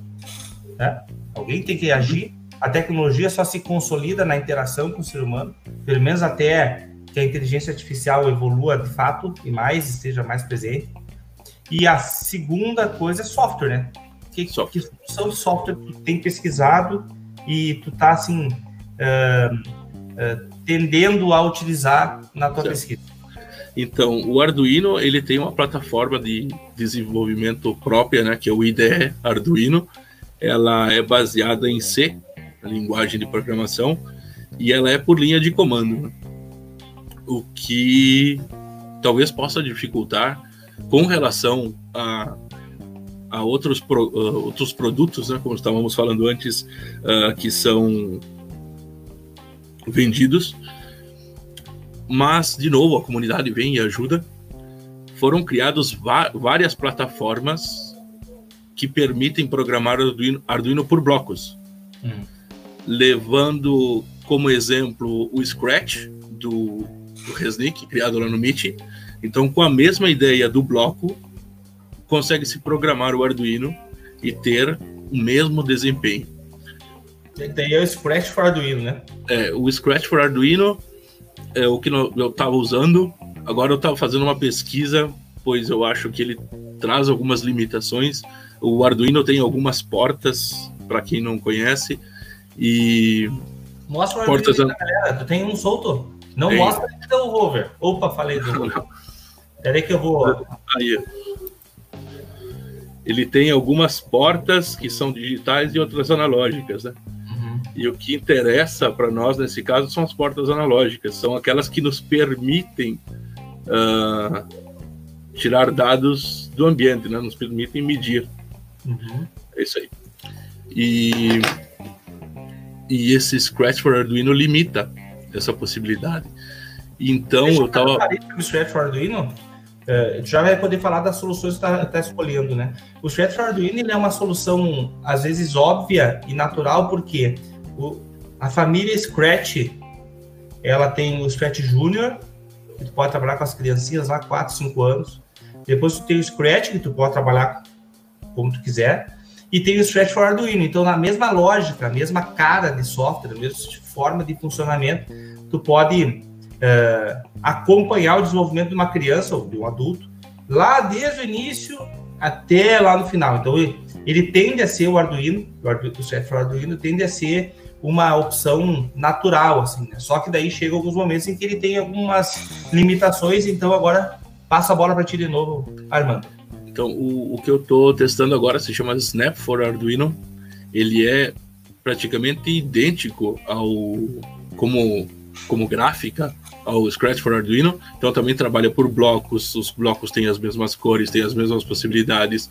B: né? Alguém tem que agir. A tecnologia só se consolida na interação com o ser humano, pelo menos até que a inteligência artificial evolua de fato e mais esteja mais presente. E a segunda coisa é software, né? Que, software. que de software que tem pesquisado e tu tá assim uh, uh, tendendo a utilizar na tua certo. pesquisa?
C: Então, o Arduino ele tem uma plataforma de desenvolvimento própria, né, que é o IDE Arduino. Ela é baseada em C, a linguagem de programação, e ela é por linha de comando, o que talvez possa dificultar com relação a, a outros, pro, uh, outros produtos, né, como estávamos falando antes, uh, que são vendidos. Mas, de novo, a comunidade vem e ajuda. Foram criadas várias plataformas que permitem programar Arduino, Arduino por blocos, hum. levando como exemplo o Scratch do, do Resnick, criado lá no MIT. Então, com a mesma ideia do bloco, consegue-se programar o Arduino e ter o mesmo desempenho.
B: Daí é o Scratch for Arduino, né?
C: É, o Scratch for Arduino é o que eu estava usando. Agora eu estava fazendo uma pesquisa, pois eu acho que ele traz algumas limitações. O Arduino tem algumas portas, para quem não conhece, e.
B: Mostra o portas Arduino galera, tu tem um solto. Não tem. mostra o rover. Opa, falei do Peraí que eu vou. Aí.
C: Ele tem algumas portas que são digitais e outras analógicas, né? E o que interessa para nós nesse caso são as portas analógicas, são aquelas que nos permitem uh, tirar dados do ambiente, né? nos permitem medir. Uhum. É isso aí. E, e esse Scratch for Arduino limita essa possibilidade. Então Deixa eu estava.
B: O Scratch for Arduino Uh, já vai poder falar das soluções que está tá escolhendo, né? O Scratch for Arduino é uma solução, às vezes, óbvia e natural, porque o, a família Scratch, ela tem o Scratch Junior, que tu pode trabalhar com as criancinhas lá, 4, 5 anos. Depois tu tem o Scratch, que tu pode trabalhar como tu quiser. E tem o Scratch for Arduino. Então, na mesma lógica, mesma cara de software, a mesma forma de funcionamento, tu pode uh, acompanhar o desenvolvimento de uma criança ou de um adulto, lá desde o início até lá no final. Então, ele, ele tende a ser o Arduino, o, Arduino, o Scratch for Arduino tende a ser uma opção natural, assim, né? Só que daí chega alguns momentos em que ele tem algumas limitações, então agora passa a bola para ti de novo, Armando.
C: Então, o, o que eu estou testando agora se chama Snap for Arduino. Ele é praticamente idêntico ao como como gráfica ao Scratch for Arduino. Então também trabalha por blocos. Os blocos têm as mesmas cores, têm as mesmas possibilidades.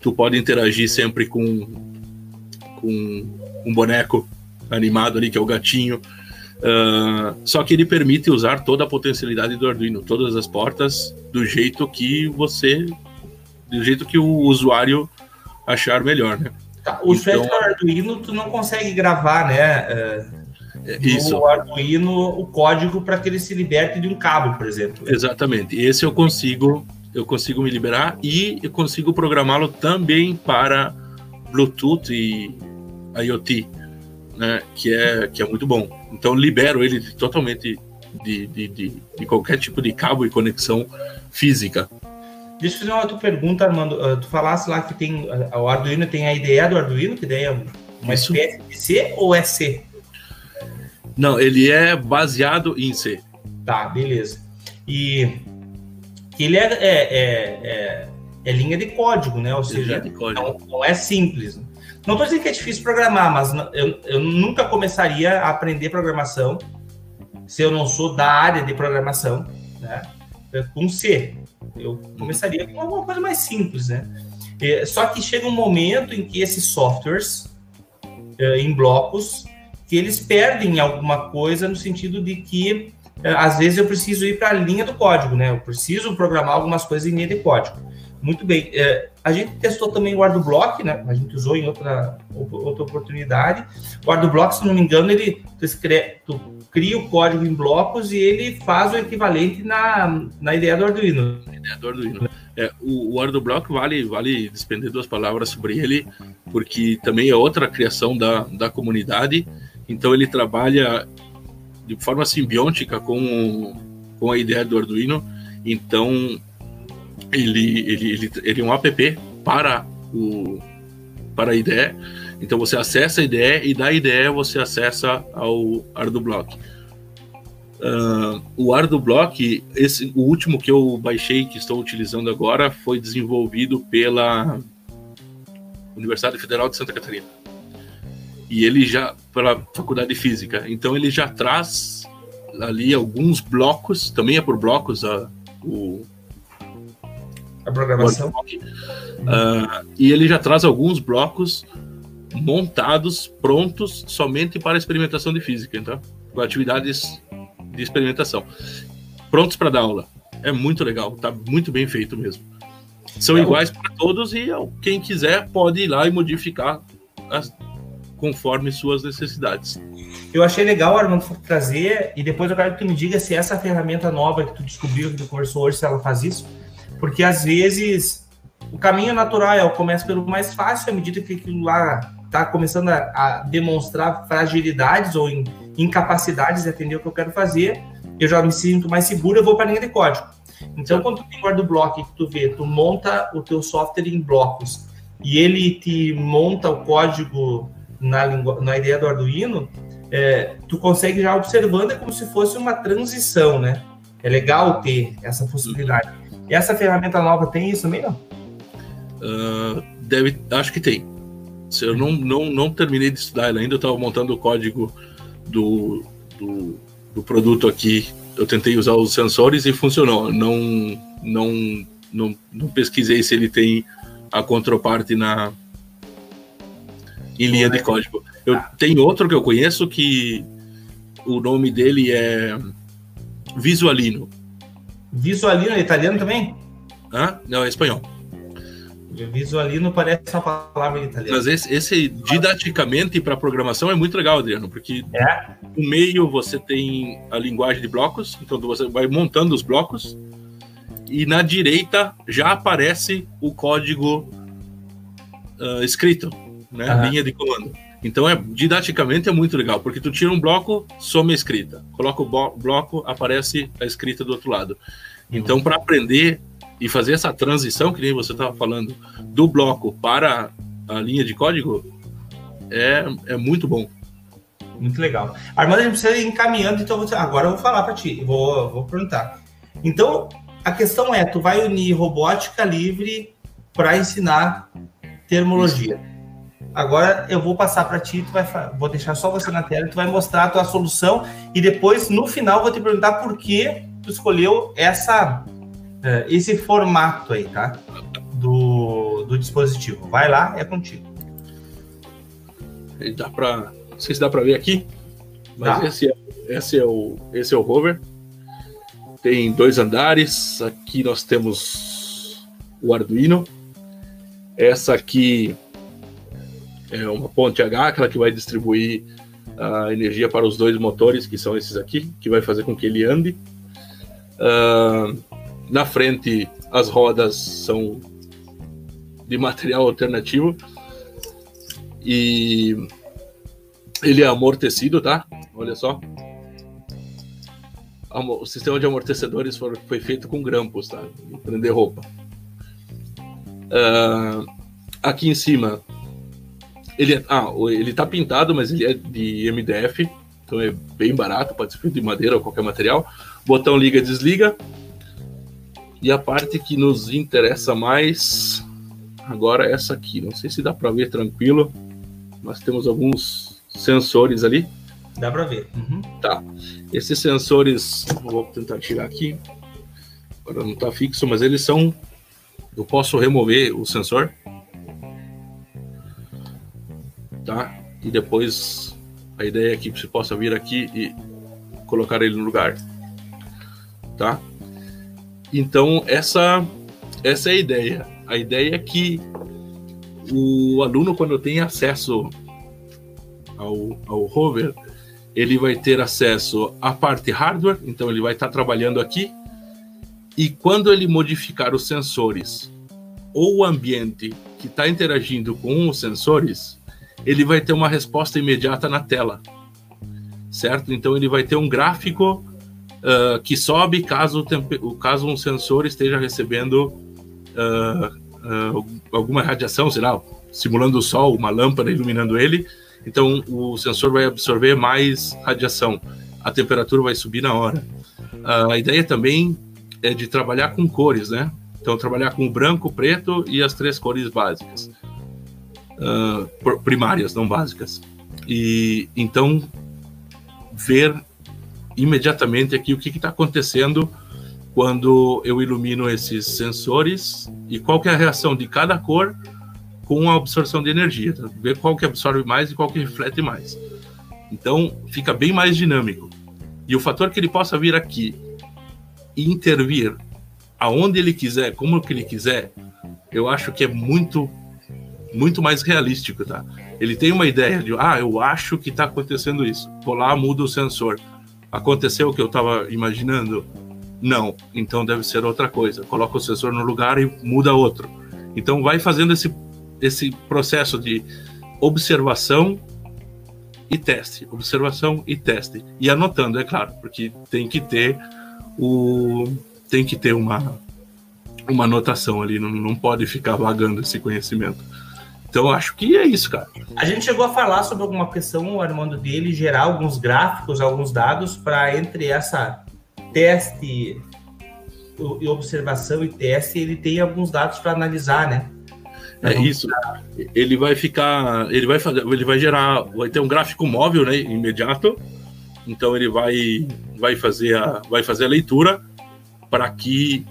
C: Tu pode interagir sempre com com um boneco animado ali, que é o gatinho. Uh, só que ele permite usar toda a potencialidade do Arduino, todas as portas, do jeito que você. Do jeito que o usuário achar melhor, né?
B: Tá, o então, do Arduino tu não consegue gravar, né? Uh,
C: isso.
B: No Arduino o código para que ele se liberte de um cabo, por exemplo.
C: Exatamente. Esse eu consigo, eu consigo me liberar e eu consigo programá-lo também para Bluetooth e IoT né, que, é, que é muito bom. Então libero ele totalmente de, de, de, de qualquer tipo de cabo e conexão física.
B: Deixa eu fazer uma outra pergunta, Armando. Uh, tu falasse lá que tem uh, o Arduino tem a IDE do Arduino, que daí é uma Isso. espécie de C ou é C?
C: Não, ele é baseado em C.
B: Tá, beleza. E ele é, é, é, é, é linha de código, né? Ou seja, não, não, é simples. Não estou dizendo que é difícil programar, mas eu, eu nunca começaria a aprender programação se eu não sou da área de programação, né? Com C. Eu começaria com alguma coisa mais simples, né? Só que chega um momento em que esses softwares é, em blocos que eles perdem alguma coisa no sentido de que é, às vezes eu preciso ir para a linha do código, né? Eu preciso programar algumas coisas em linha de código. Muito bem. É, a gente testou também o ArduBlock, né? A gente usou em outra, outra oportunidade. O ArduBlock, se não me engano, ele tu, escreve, tu cria o código em blocos e ele faz o equivalente na, na ideia do Arduino. Ideia do
C: Arduino. É, o, o ArduBlock vale, vale despender duas palavras sobre ele, porque também é outra criação da, da comunidade. Então ele trabalha de forma simbiótica com, com a ideia do Arduino. Então ele, ele, ele, ele é um app para, o, para a IDE Então você acessa a IDE e da IDE você acessa ao ArduBlock. Uh, o ArduBlock, esse, o último que eu baixei, que estou utilizando agora, foi desenvolvido pela Universidade Federal de Santa Catarina. E ele já, pela Faculdade de Física. Então ele já traz ali alguns blocos, também é por blocos a, o,
B: a programação.
C: Uh, e ele já traz alguns blocos montados, prontos, somente para experimentação de física, então, com atividades de experimentação. Prontos para dar aula. É muito legal, tá muito bem feito mesmo. São é iguais para todos e quem quiser pode ir lá e modificar as, conforme suas necessidades.
B: Eu achei legal, Armando, trazer, e depois eu quero que tu me diga se essa ferramenta nova que tu descobriu, que tu conversou hoje, se ela faz isso, porque às vezes o caminho natural é o começo pelo mais fácil, à medida que aquilo lá está começando a, a, demonstrar fragilidades ou in, incapacidades de atender o que eu quero fazer, eu já me sinto mais seguro, eu vou para a linha de código. Então, quando tu tem guarda bloco que tu vê, tu monta o teu software em blocos e ele te monta o código na, na ideia do Arduino, é, tu consegue já observando, é como se fosse uma transição, né? É legal ter essa possibilidade. E essa ferramenta nova tem isso também, não?
C: Uh, deve, acho que tem. Eu não, não, não terminei de estudar ela ainda, eu estava montando o código do, do, do, produto aqui. Eu tentei usar os sensores e funcionou. Não, não, não, não pesquisei se ele tem a contraparte na, em linha de código. Eu tenho outro que eu conheço que o nome dele é Visualino.
B: Visualino é italiano também?
C: Hã? Não, é espanhol.
B: Visualino parece uma palavra em italiano.
C: Mas esse, esse didaticamente para programação é muito legal, Adriano, porque é? no meio você tem a linguagem de blocos, então você vai montando os blocos, e na direita já aparece o código uh, escrito, né? Uhum. Linha de comando. Então, é, didaticamente é muito legal, porque tu tira um bloco, some a escrita. Coloca o bloco, aparece a escrita do outro lado. Então, para aprender e fazer essa transição, que nem você estava falando, do bloco para a linha de código, é, é muito bom.
B: Muito legal. Armando, a gente precisa ir encaminhando, então agora eu vou falar para ti, vou, vou perguntar. Então, a questão é, tu vai unir robótica livre para ensinar termologia. Agora eu vou passar para ti, tu vai, vou deixar só você na tela, tu vai mostrar a tua solução e depois no final vou te perguntar por que tu escolheu essa uh, esse formato aí, tá? Do, do dispositivo. Vai lá, é contigo.
C: Dá para, não sei se dá para ver aqui, mas esse é, esse é o esse é o rover. Tem dois andares. Aqui nós temos o Arduino. Essa aqui é uma ponte H, aquela que vai distribuir a energia para os dois motores, que são esses aqui, que vai fazer com que ele ande. Uh, na frente, as rodas são de material alternativo e ele é amortecido, tá? Olha só. O sistema de amortecedores foi feito com grampos, tá? Prender roupa. Uh, aqui em cima ele, é, ah, ele tá pintado, mas ele é de MDF, então é bem barato, pode ser feito de madeira ou qualquer material. Botão liga desliga. E a parte que nos interessa mais agora é essa aqui. Não sei se dá para ver tranquilo, mas temos alguns sensores ali.
B: Dá para ver. Uhum.
C: Tá. Esses sensores, vou tentar tirar aqui. Agora não está fixo, mas eles são. Eu posso remover o sensor tá? E depois a ideia é que você possa vir aqui e colocar ele no lugar, tá? Então essa essa é a ideia. A ideia é que o aluno quando tem acesso ao, ao rover, ele vai ter acesso à parte hardware, então ele vai estar trabalhando aqui. E quando ele modificar os sensores ou o ambiente que está interagindo com os sensores, ele vai ter uma resposta imediata na tela, certo? Então ele vai ter um gráfico uh, que sobe caso, caso um sensor esteja recebendo uh, uh, alguma radiação, sei lá, simulando o sol, uma lâmpada iluminando ele. Então o sensor vai absorver mais radiação, a temperatura vai subir na hora. A ideia também é de trabalhar com cores, né? Então trabalhar com o branco, o preto e as três cores básicas, primárias, não básicas. E então ver imediatamente aqui o que está acontecendo quando eu ilumino esses sensores e qual que é a reação de cada cor com a absorção de energia, tá? ver qual que absorve mais e qual que reflete mais. Então fica bem mais dinâmico. E o fator que ele possa vir aqui e intervir aonde ele quiser, como que ele quiser, eu acho que é muito muito mais realístico, tá? Ele tem uma ideia de, ah, eu acho que está acontecendo isso. Vou lá, mudo o sensor. Aconteceu o que eu estava imaginando? Não. Então deve ser outra coisa. Coloca o sensor no lugar e muda outro. Então vai fazendo esse esse processo de observação e teste, observação e teste e anotando, é claro, porque tem que ter o tem que ter uma uma anotação ali, não, não pode ficar vagando esse conhecimento. Então acho que é isso, cara.
B: A gente chegou a falar sobre alguma questão, Armando dele, gerar alguns gráficos, alguns dados para entre essa teste e observação e teste, ele tem alguns dados para analisar, né?
C: É isso. Ele vai ficar, ele vai fazer, ele vai gerar, vai ter um gráfico móvel, né, imediato. Então ele vai, vai fazer a, vai fazer a leitura para que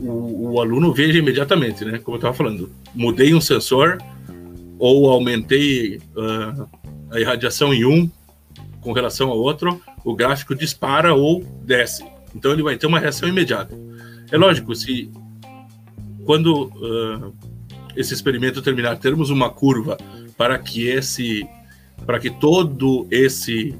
C: o, o, aluno veja imediatamente, né? Como eu estava falando, mudei um sensor ou aumentei uh, a irradiação em um com relação ao outro, o gráfico dispara ou desce. Então ele vai ter uma reação imediata. É lógico, se quando uh, esse experimento terminar, termos uma curva para que esse, para que todo esse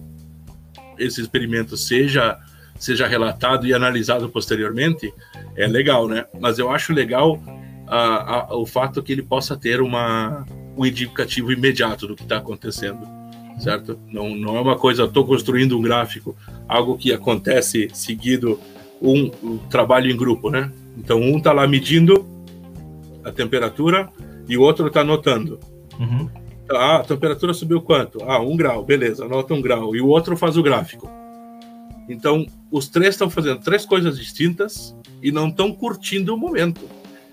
C: esse experimento seja seja relatado e analisado posteriormente, é legal, né? Mas eu acho legal a, a, o fato que ele possa ter uma, um indicativo imediato do que está acontecendo, certo? Não, não é uma coisa, estou construindo um gráfico, algo que acontece seguido um, um trabalho em grupo, né? Então um está lá medindo a temperatura e o outro está anotando. Uhum. Ah, a temperatura subiu quanto? Ah, um grau, beleza, anota um grau. E o outro faz o gráfico. Então, os três estão fazendo três coisas distintas e não estão curtindo o momento,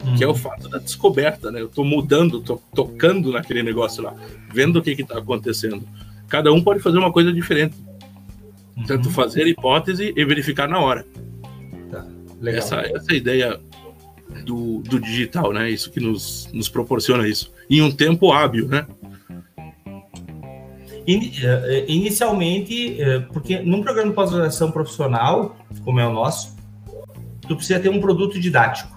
C: uhum. que é o fato da descoberta, né? Eu estou mudando, estou tocando naquele negócio lá, vendo o que está acontecendo. Cada um pode fazer uma coisa diferente. Uhum. Tanto fazer hipótese e verificar na hora. Tá. Legal. Essa, essa a ideia do, do digital, né? Isso que nos, nos proporciona isso. Em um tempo hábil, né?
B: Eh, eh, inicialmente, eh, porque num programa de pós-graduação profissional, como é o nosso, tu precisa ter um produto didático.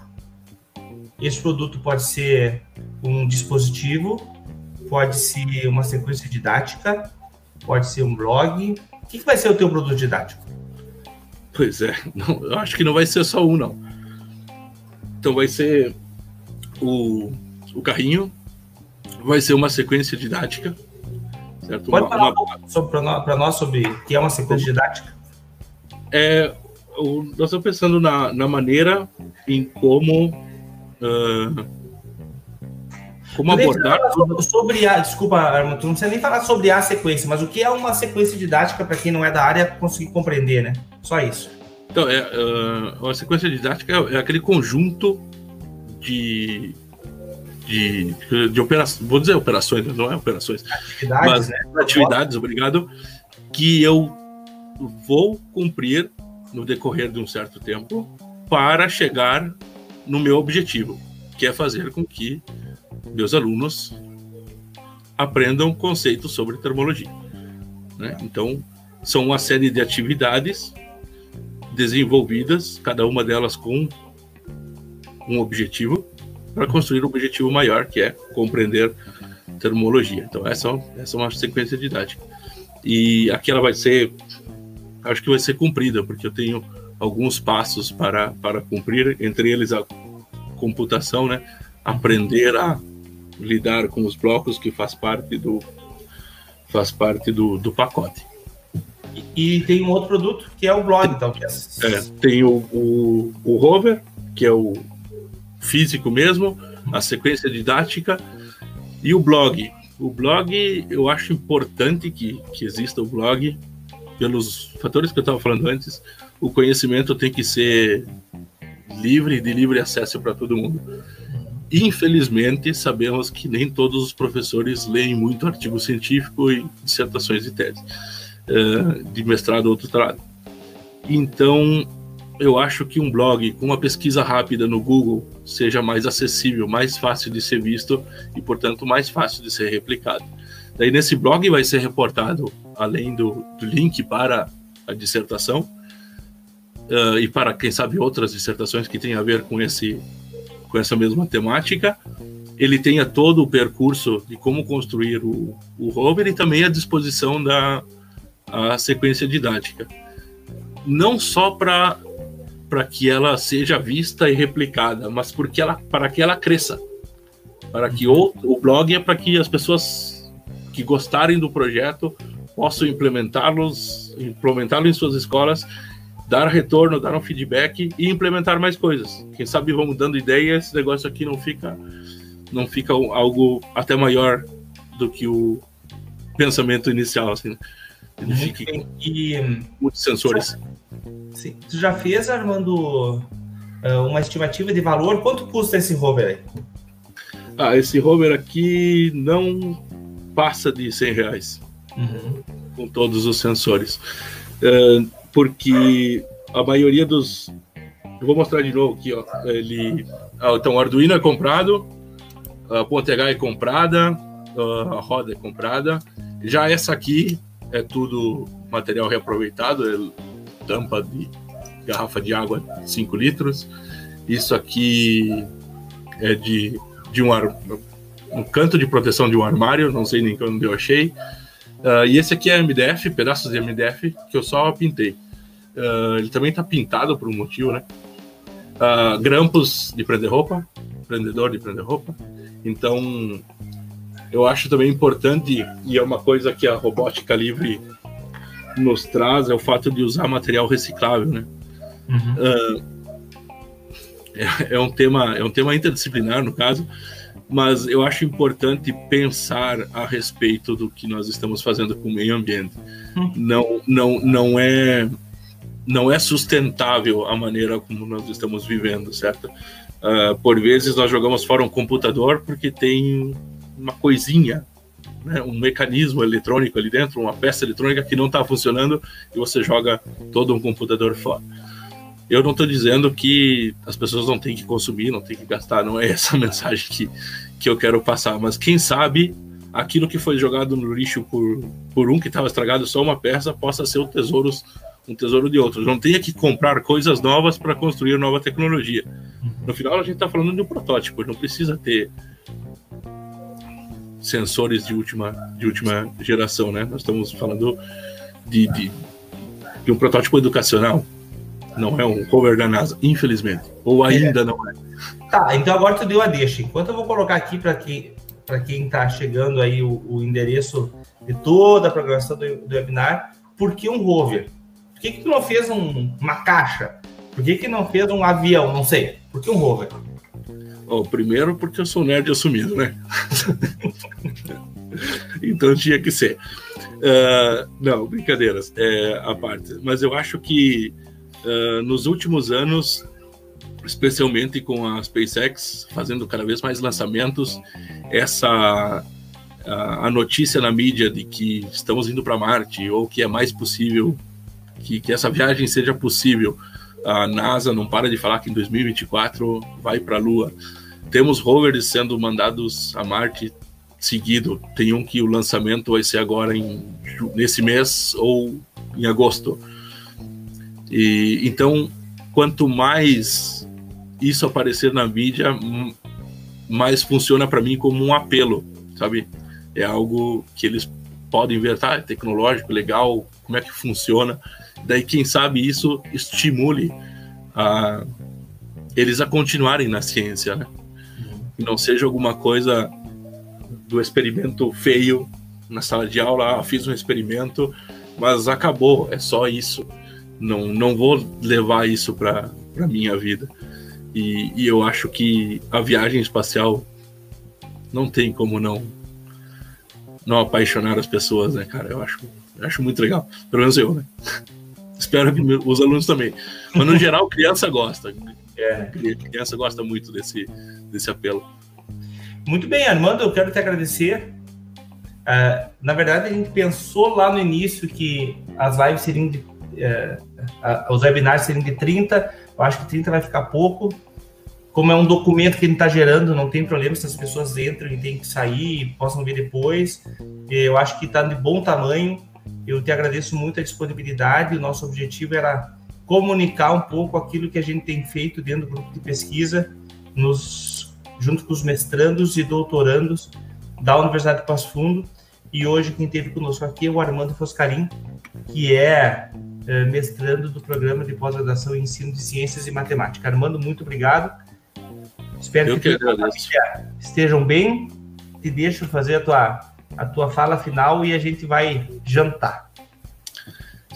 B: Esse produto pode ser um dispositivo, pode ser uma sequência didática, pode ser um blog. O que, vai ser o teu produto didático?
C: Pois é, não, eu acho que não vai ser só um, não. Então vai ser o, o carrinho, vai ser uma sequência didática.
B: Certo? Pode uma, falar uma... para nós sobre o que é uma sequência didática?
C: É, o, nós estamos pensando na, na maneira em como uh, como abordar
B: sobre, sobre a desculpa Armando, não precisa nem falar sobre a sequência mas o que é uma sequência didática para quem não é da área conseguir compreender né só isso
C: então, é, uh, a sequência didática é, é, aquele conjunto de. De, de operações. Vou dizer operações, não é operações. Atividades, mas né? atividades, obrigado. Que eu vou cumprir no decorrer de um certo tempo para chegar no meu objetivo, que é fazer com que meus alunos aprendam conceitos sobre termologia. Né? Então, são uma série de atividades desenvolvidas, cada uma delas com um objetivo, para construir um objetivo maior, que é compreender termologia. Então, essa, essa é uma sequência didática. E aqui ela vai ser, acho que vai ser cumprida, porque eu tenho alguns passos para, para cumprir, entre eles a computação, né? aprender a lidar com os blocos que faz parte do faz parte do, do pacote.
B: E tem um outro produto que é o blog, então.
C: Que é... É, tem o, o, o rover, que é o físico mesmo, a sequência didática e o blog. O blog, eu acho importante que, que exista o blog, pelos fatores que eu estava falando antes. O conhecimento tem que ser livre, de livre acesso para todo mundo. Infelizmente, sabemos que nem todos os professores leem muito artigo científico e dissertações de tese, uh, de mestrado ou doutorado. Então, eu acho que um blog com uma pesquisa rápida no Google seja mais acessível, mais fácil de ser visto e, portanto, mais fácil de ser replicado. Daí, nesse blog vai ser reportado, além do, do link para a dissertação, uh, e para, quem sabe, outras dissertações que têm a ver com esse com essa mesma temática, ele tenha todo o percurso de como construir o, o rover e também a disposição da a sequência didática. Não só para para que ela seja vista e replicada, mas porque ela para que ela cresça. Para que o, o blog é para que as pessoas que gostarem do projeto possam implementá-los, implementá-lo em suas escolas dar retorno, dar um feedback e implementar mais coisas. Quem sabe vamos dando ideia, esse negócio aqui não fica não fica algo até maior do que o pensamento inicial, assim. Ele
B: uhum. fica e
C: muitos sensores.
B: Sim. Tu já fez, Armando, eh, uma estimativa de valor? Quanto custa esse rover aí?
C: Ah, esse rover aqui não passa de 100 reais. Uhum. Com todos os sensores. Uh, porque a maioria dos. Eu vou mostrar de novo aqui, ó. Ele. Ah, então, o Arduino é comprado, a ponte H é comprada, a roda é comprada. Já essa aqui é tudo material reaproveitado, é tampa de garrafa de água 5 litros. Isso aqui é de, de um, ar, um canto de proteção de um armário, não sei nem onde eu achei. Uh, e esse aqui é MDF, pedaços de MDF que eu só pintei. Uh, ele também está pintado por um motivo, né? Uh, grampos de prender roupa, prendedor de prender roupa. Então, eu acho também importante, e é uma coisa que a robótica livre nos traz, é o fato de usar material reciclável, né? Uhum. Uh, é, é, um tema, é um tema interdisciplinar, no caso, mas eu acho importante pensar a respeito do que nós estamos fazendo com o meio ambiente. Uhum. Não, não, não é não é sustentável a maneira como nós estamos vivendo, certo? Uh, por vezes nós jogamos fora um computador porque tem uma coisinha, né, um mecanismo eletrônico ali dentro, uma peça eletrônica que não está funcionando e você joga todo um computador fora. Eu não estou dizendo que as pessoas não têm que consumir, não têm que gastar, não é essa mensagem que, que eu quero passar, mas quem sabe aquilo que foi jogado no lixo por, por um que estava estragado, só uma peça, possa ser o tesouro um tesouro de outros. Não tenha que comprar coisas novas para construir nova tecnologia. No final, a gente está falando de um protótipo, não precisa ter sensores de última, de última geração, né? Nós estamos falando de, de, de um protótipo educacional. Não é um rover da NASA, infelizmente. Ou ainda é. não é.
B: Tá, então agora tu deu a deixa. Enquanto eu vou colocar aqui para que, quem está chegando aí o, o, endereço de toda a programação do, do webinar, por que um rover? Por que, que tu não fez um, uma caixa? Por que, que não fez um avião? Não sei. Por que um rover?
C: Oh, primeiro porque eu sou nerd assumido, né? então tinha que ser. Uh, não, brincadeiras é, a parte. Mas eu acho que uh, nos últimos anos, especialmente com a SpaceX fazendo cada vez mais lançamentos, essa a, a notícia na mídia de que estamos indo para Marte ou que é mais possível que, que essa viagem seja possível. A NASA não para de falar que em 2024 vai para a Lua. Temos rovers sendo mandados a Marte seguido. Tem um que o lançamento vai ser agora em, nesse mês ou em agosto. E então, quanto mais isso aparecer na mídia, mais funciona para mim como um apelo, sabe? É algo que eles podem ver, tá? É tecnológico, legal, como é que funciona. Daí, quem sabe isso estimule a, eles a continuarem na ciência, né? E não seja alguma coisa do experimento feio na sala de aula, ah, fiz um experimento, mas acabou, é só isso. Não, não vou levar isso para a minha vida. E, e eu acho que a viagem espacial não tem como não não apaixonar as pessoas, né, cara? Eu acho, eu acho muito legal. Pelo menos eu, né? Espero que os alunos também. Mas no geral, criança gosta. É. Criança gosta muito desse, desse apelo.
B: Muito bem, Armando, eu quero te agradecer. Uh, na verdade, a gente pensou lá no início que as lives seriam de. Uh, uh, os webinars seriam de 30. Eu acho que 30 vai ficar pouco. Como é um documento que a gente está gerando, não tem problema se as pessoas entram e têm que sair e possam ver depois. Eu acho que está de bom tamanho. Eu te agradeço muito a disponibilidade. O nosso objetivo era comunicar um pouco aquilo que a gente tem feito dentro do grupo de pesquisa, nos, junto com os mestrandos e doutorandos da Universidade de Passo Fundo. E hoje quem esteve conosco aqui é o Armando Foscarim, que é, é mestrando do programa de pós-graduação em ensino de ciências e matemática. Armando, muito obrigado. Espero Eu que, que estejam bem. Te deixo fazer a tua, a tua fala final e a gente vai jantar.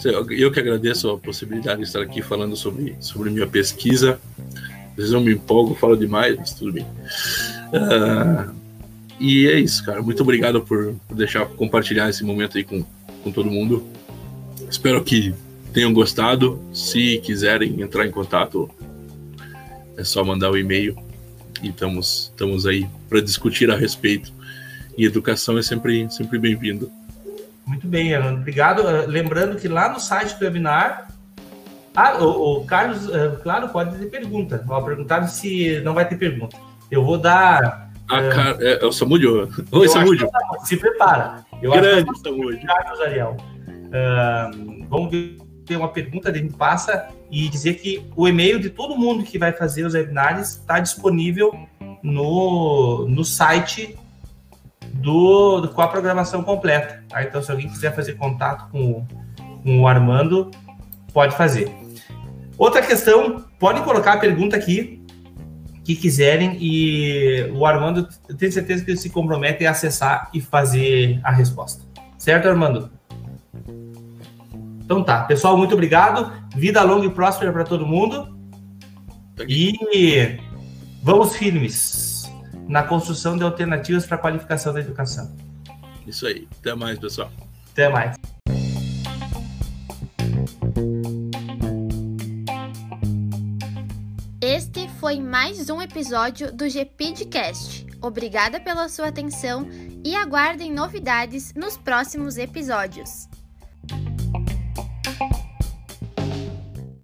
C: Eu que agradeço a possibilidade de estar aqui falando sobre, sobre minha pesquisa. Às vezes eu me empolgo, falo demais, mas tudo bem. Uh, e é isso, cara. Muito obrigado por, por deixar compartilhar esse momento aí com, com todo mundo. Espero que tenham gostado. Se quiserem entrar em contato, é só mandar o um e-mail e estamos, estamos aí para discutir a respeito. E educação é sempre, sempre bem-vindo.
B: Muito bem, Armando. Obrigado. Uh, lembrando que lá no site do webinar. Ah, o, o Carlos, uh, claro, pode ter pergunta. Ó, perguntaram se não vai ter pergunta. Eu vou dar.
C: Ah, uh, car... é, é o Samudio. Oi, Samudio.
B: Se prepara.
C: Eu Grande acho que Samudio.
B: Carlos Ariel. Uh, vamos ver uma pergunta, gente passa e dizer que o e-mail de todo mundo que vai fazer os webinars está disponível no, no site do, do, com a programação completa. Tá? Então, se alguém quiser fazer contato com, com o Armando, pode fazer. Outra questão, podem colocar a pergunta aqui que quiserem e o Armando, eu tenho certeza que ele se compromete a acessar e fazer a resposta. Certo, Armando? Então tá, pessoal, muito obrigado. Vida longa e próspera para todo mundo. E vamos firmes na construção de alternativas para a qualificação da educação.
C: Isso aí. Até mais, pessoal.
B: Até mais.
A: Este foi mais um episódio do GPDcast. Obrigada pela sua atenção e aguardem novidades nos próximos episódios.